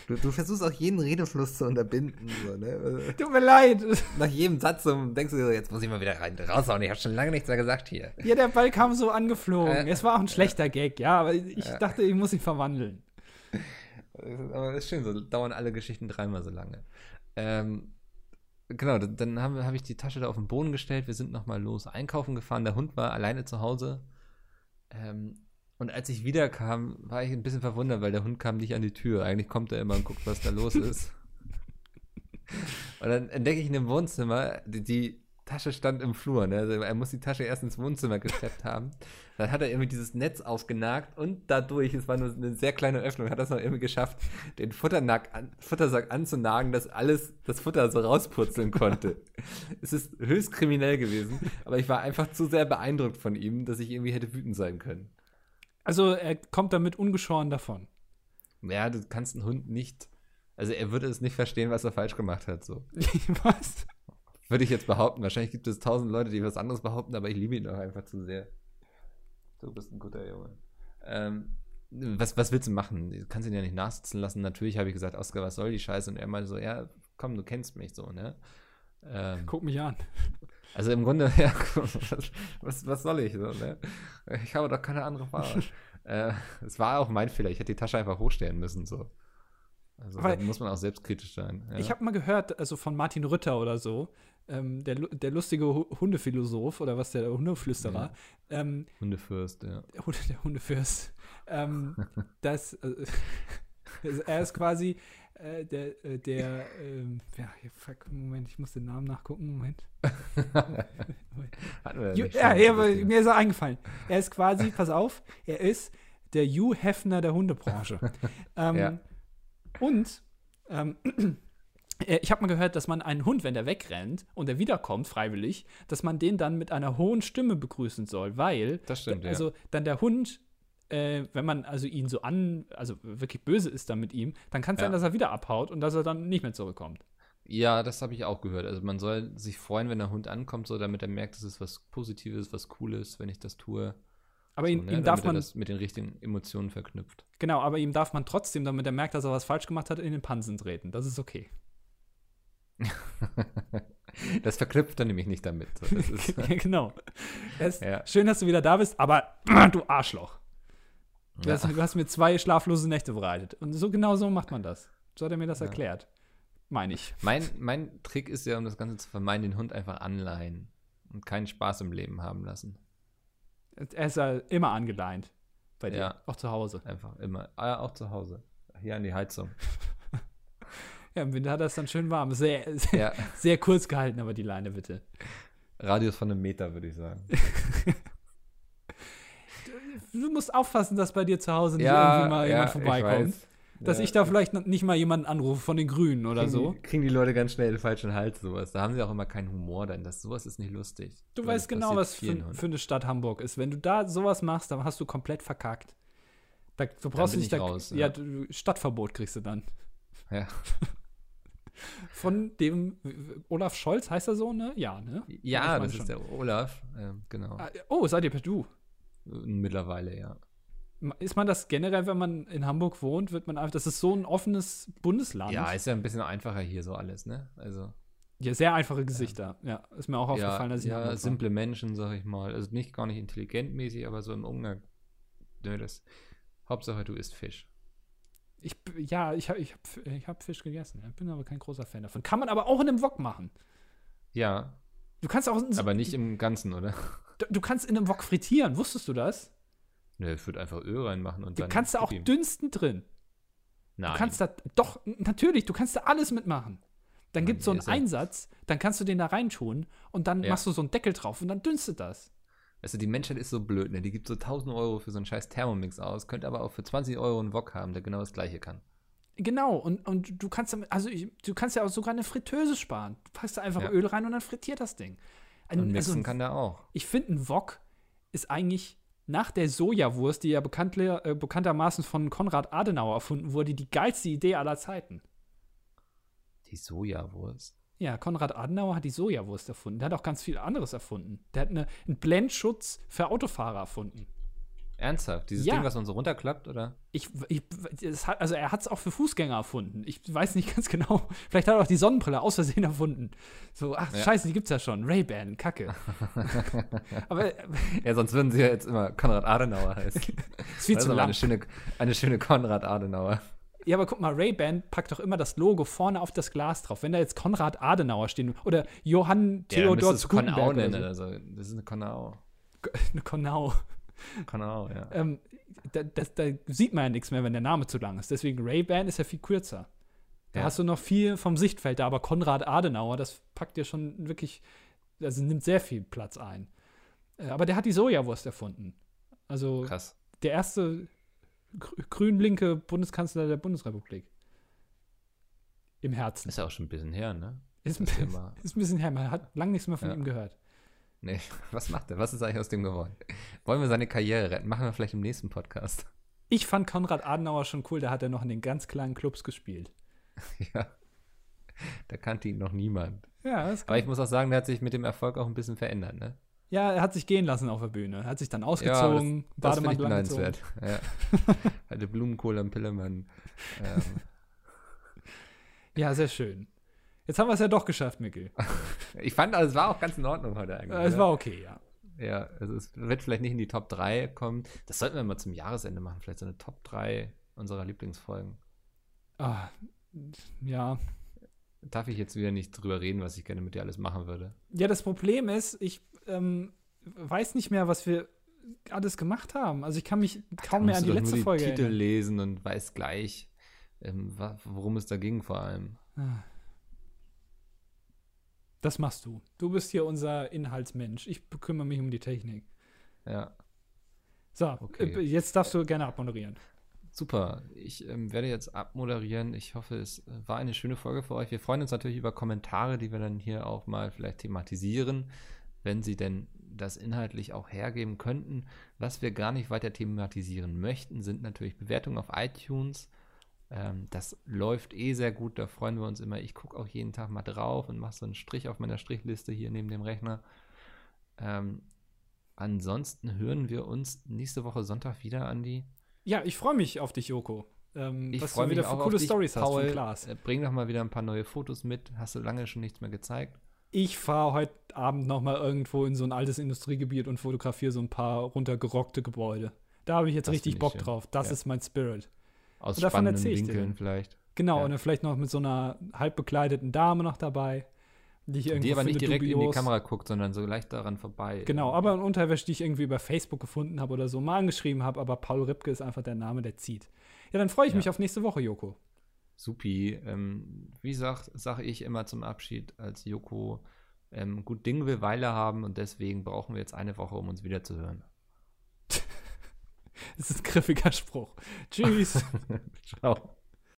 Du, du versuchst auch jeden Redefluss zu unterbinden, so, ne? Tut mir leid. Nach jedem Satz denkst du so, jetzt muss ich mal wieder rein, raushauen. Ich habe schon lange nichts mehr gesagt hier. Ja, der Ball kam so angeflogen. Äh. es war auch ein schlechter Gag, ja, aber ich Ja. dachte, ich muss ihn verwandeln. Aber ist schön, so dauern alle Geschichten dreimal so lange. Ähm, genau, dann, dann habe hab ich die Tasche da auf den Boden gestellt. Wir sind nochmal los einkaufen gefahren. Der Hund war alleine zu Hause. Ähm, und als ich wiederkam, war ich ein bisschen verwundert, weil der Hund kam nicht an die Tür. Eigentlich kommt er immer und guckt, was da los ist. und dann entdecke ich in dem Wohnzimmer, die, die Tasche stand im Flur. Ne? Also er muss die Tasche erst ins Wohnzimmer gesteppt haben. Dann hat er irgendwie dieses Netz aufgenagt und dadurch, es war nur eine sehr kleine Öffnung, hat er es noch irgendwie geschafft, den an, Futtersack anzunagen, dass alles, das Futter so rauspurzeln konnte. es ist höchst kriminell gewesen, aber ich war einfach zu sehr beeindruckt von ihm, dass ich irgendwie hätte wütend sein können. Also, er kommt damit ungeschoren davon. Ja, du kannst einen Hund nicht, also er würde es nicht verstehen, was er falsch gemacht hat, so. Was? Würde ich jetzt behaupten. Wahrscheinlich gibt es tausend Leute, die was anderes behaupten, aber ich liebe ihn auch einfach zu sehr. Du bist ein guter Junge. Ähm, was, was willst du machen? Du kannst ihn ja nicht nachsitzen lassen. Natürlich habe ich gesagt, Oskar, was soll die Scheiße? Und er meinte so, ja, komm, du kennst mich so, ne? Ähm, Guck mich an. Also im Grunde, ja, was, was, soll ich so, ne? Ich habe doch keine andere Wahl. äh, es war auch mein Fehler. Ich hätte die Tasche einfach hochstellen müssen, so. Also da muss man auch selbstkritisch sein. Ja. Ich habe mal gehört, also von Martin Rütter oder so, ähm, der, der lustige Hu- Hundephilosoph oder was der Hundeflüsterer, ähm, Hundefürst, ja. der, Hunde, der Hundefürst, ähm, dass äh, er ist quasi, äh, der, äh, der, ähm, ja, fuck, Moment, ich muss den Namen nachgucken, Moment. Ju, ja, ja mir ist er eingefallen. Er ist quasi, pass auf, er ist der Hugh Hefner der Hundebranche. ähm, ja. Und ähm, äh, ich habe mal gehört, dass man einen Hund, wenn der wegrennt und er wiederkommt freiwillig, dass man den dann mit einer hohen Stimme begrüßen soll, weil das stimmt, also ja. dann der Hund äh, wenn man also ihn so an, also wirklich böse ist dann mit ihm, dann kann es ja. sein, dass er wieder abhaut und dass er dann nicht mehr zurückkommt. Ja, das habe ich auch gehört. Also man soll sich freuen, wenn der Hund ankommt, so damit er merkt, es ist was Positives, was Cooles, wenn ich das tue. Aber so, ihm, ne? ihm darf man das mit den richtigen Emotionen verknüpft. Genau, aber ihm darf man trotzdem, damit er merkt, dass er was falsch gemacht hat, in den Pansen treten. Das ist okay. das verknüpft er nämlich nicht damit. So, genau. Ja. Schön, dass du wieder da bist, aber du Arschloch. Du, hast, du, hast, mir zwei schlaflose Nächte bereitet. Und so genau so macht man das. So hat er mir das ja. erklärt. Meine ich. Mein, mein Trick ist ja, um das Ganze zu vermeiden, den Hund einfach anleihen und keinen Spaß im Leben haben lassen. Er ist ja immer angeleint. Bei dir. Ja. Auch zu Hause. Einfach immer. Ah, ja, auch zu Hause. Hier an die Heizung. ja, im Winter hat das dann schön warm. Sehr, sehr, ja. sehr kurz gehalten, aber die Leine bitte. Radius von einem Meter, würde ich sagen. du musst aufpassen, dass bei dir zu Hause nicht ja, irgendwie mal ja, jemand vorbeikommt. Ich dass ja. ich da vielleicht nicht mal jemanden anrufe von den Grünen oder kriegen so. Die, kriegen die Leute ganz schnell den falschen Hals, sowas. Da haben sie auch immer keinen Humor, denn das, sowas ist nicht lustig. Du Weil weißt genau, was für, für, eine Stadt Hamburg ist. Wenn du da sowas machst, dann hast du komplett verkackt. Da, du brauchst nicht da, raus, ja, du, Stadtverbot kriegst du dann. Ja. Von dem Olaf Scholz heißt er so, ne? Ja, ne? Ja, das schon. ist der Olaf, ähm, genau. Ah, oh, seid ihr per Du? Mittlerweile, ja. Ist man das generell, wenn man in Hamburg wohnt, wird man einfach, das ist so ein offenes Bundesland. Ja, ist ja ein bisschen einfacher hier so alles, ne? Also. Ja, sehr einfache Gesichter. Ja, ja ist mir auch aufgefallen, ja, dass ich Ja, simple. Menschen, sag ich mal. Also nicht gar nicht intelligentmäßig, aber so im Umgang. Nö, das. Hauptsache, du isst Fisch. Ich, ja, ich habe ich hab, ich hab Fisch gegessen. Ich bin aber kein großer Fan davon. Kann man aber auch in einem Wok machen. Ja. Du kannst auch. Aber nicht im Ganzen, oder? Du, du kannst in einem Wok frittieren. Wusstest du das? Ne, ich würde einfach Öl reinmachen und du dann. Du kannst da auch dünsten drin. Nein. Du kannst da, doch, natürlich, du kannst da alles mitmachen. Dann gibt es so einen Einsatz, dann kannst du den da reintun und dann ja. machst du so einen Deckel drauf und dann dünstet das. Also die Menschheit ist so blöd, ne? Die gibt so 1000 Euro für so einen scheiß Thermomix aus, könnte aber auch für 20 Euro einen Wok haben, der genau das gleiche kann. Genau, und, und du kannst damit, also ich, du kannst ja auch sogar eine Fritteuse sparen. Du packst da einfach ja. Öl rein und dann frittiert das Ding. Ein, und mixen also, kann der auch. Ich finde, ein Wok ist eigentlich nach der Sojawurst, die ja bekanntler, äh, bekanntermaßen von Konrad Adenauer erfunden wurde, die geilste Idee aller Zeiten. Die Sojawurst? Ja, Konrad Adenauer hat die Sojawurst erfunden. Der hat auch ganz viel anderes erfunden. Der hat eine, einen Blendschutz für Autofahrer erfunden. Ernsthaft? Dieses ja. Ding, was man so runterklappt, oder? Ich, ich hat, also er hat es auch für Fußgänger erfunden. Ich weiß nicht ganz genau. Vielleicht hat er auch die Sonnenbrille aus Versehen erfunden. So, ach, ja. scheiße, die gibt's ja schon. Ray-Ban, Kacke. aber Ja, sonst würden sie ja jetzt immer Konrad Adenauer heißen. ist viel das zu lang. Eine schöne, eine schöne Konrad Adenauer. Ja, aber guck mal, Ray-Ban packt doch immer das Logo vorne auf das Glas drauf. Wenn da jetzt Konrad Adenauer stehen oder Johann Theodor ja, Gutenberg nennen. Also, das ist eine Konau. Eine Konau. Genau, ja. Ähm, da, das, da, sieht man ja nichts mehr, wenn der Name zu lang ist. Deswegen Ray-Ban ist ja viel kürzer. Da ja. hast du noch viel vom Sichtfeld da, aber Konrad Adenauer, das packt dir schon wirklich, also nimmt sehr viel Platz ein. Äh, aber der hat die Sojawurst erfunden. Also Krass. der erste grün-linke Bundeskanzler der Bundesrepublik. Im Herzen. Ist ja auch schon ein bisschen her, ne? Ist, ist, ist ein bisschen her, man hat lange nichts mehr von ja. ihm gehört. Nee, was macht er? Was ist eigentlich aus dem geworden? Wollen wir seine Karriere retten? Machen wir vielleicht im nächsten Podcast. Ich fand Konrad Adenauer schon cool, da hat er noch in den ganz kleinen Clubs gespielt. ja. Da kannte ihn noch niemand. Ja, das Aber ich muss auch sagen, der hat sich mit dem Erfolg auch ein bisschen verändert, ne? Ja, er hat sich gehen lassen auf der Bühne. Er hat sich dann ausgezogen, ja, das, das Bademantel angezogen. Ja. Hatte Blumenkohl am Pillermann. Ähm. Ja, sehr schön. Jetzt haben wir es ja doch geschafft, Mikkel. ich fand, also, es war auch ganz in Ordnung heute eigentlich. Es war okay, ja. Ja, also es wird vielleicht nicht in die Top 3 kommen. Das sollten wir mal zum Jahresende machen. Vielleicht so eine Top 3 unserer Lieblingsfolgen. Ah, ja. Darf ich jetzt wieder nicht drüber reden, was ich gerne mit dir alles machen würde? Ja, das Problem ist, ich ähm, weiß nicht mehr, was wir alles gemacht haben. Also ich kann mich kaum mehr an die letzte nur die Folge Titel erinnern. lesen und weiß gleich, ähm, worum es da ging vor allem. Ah. Das machst du. Du bist hier unser Inhaltsmensch. Ich kümmere mich um die Technik. Ja. So, okay. Äh, jetzt darfst du gerne abmoderieren. Super. Ich ähm, werde jetzt abmoderieren. Ich hoffe, es äh, war eine schöne Folge für euch. Wir freuen uns natürlich über Kommentare, die wir dann hier auch mal vielleicht thematisieren, wenn sie denn das inhaltlich auch hergeben könnten. Was wir gar nicht weiter thematisieren möchten, sind natürlich Bewertungen auf iTunes. Ähm, das läuft eh sehr gut, da freuen wir uns immer. Ich gucke auch jeden Tag mal drauf und mache so einen Strich auf meiner Strichliste hier neben dem Rechner. Ähm, ansonsten hören wir uns nächste Woche Sonntag wieder, Andi. Ja, ich freue mich auf dich, Joko. Ähm, ich freue mich wieder für coole Stories hast von Klaas. Äh, bring doch mal wieder ein paar neue Fotos mit. Hast du lange schon nichts mehr gezeigt? Ich fahre heute Abend noch mal irgendwo in so ein altes Industriegebiet und fotografiere so ein paar runtergerockte Gebäude. Da habe ich jetzt das richtig Bock drauf. Das ja. ist mein Spirit. Aus und davon ich Winkeln vielleicht. Genau, ja. und dann vielleicht noch mit so einer halb bekleideten Dame noch dabei. Die, ich die aber nicht direkt dubios. in die Kamera guckt, sondern so leicht daran vorbei. Genau, aber eine Unterwäsche, die ich irgendwie über Facebook gefunden habe oder so mal angeschrieben habe, aber Paul Ripke ist einfach der Name, der zieht. Ja, dann freue ich ja. mich auf nächste Woche, Joko. Supi. Ähm, wie sage sag ich immer zum Abschied als Joko, ähm, gut Ding will Weile haben und deswegen brauchen wir jetzt eine Woche, um uns wieder zu hören. Das ist ein griffiger Spruch. Tschüss. Ciao.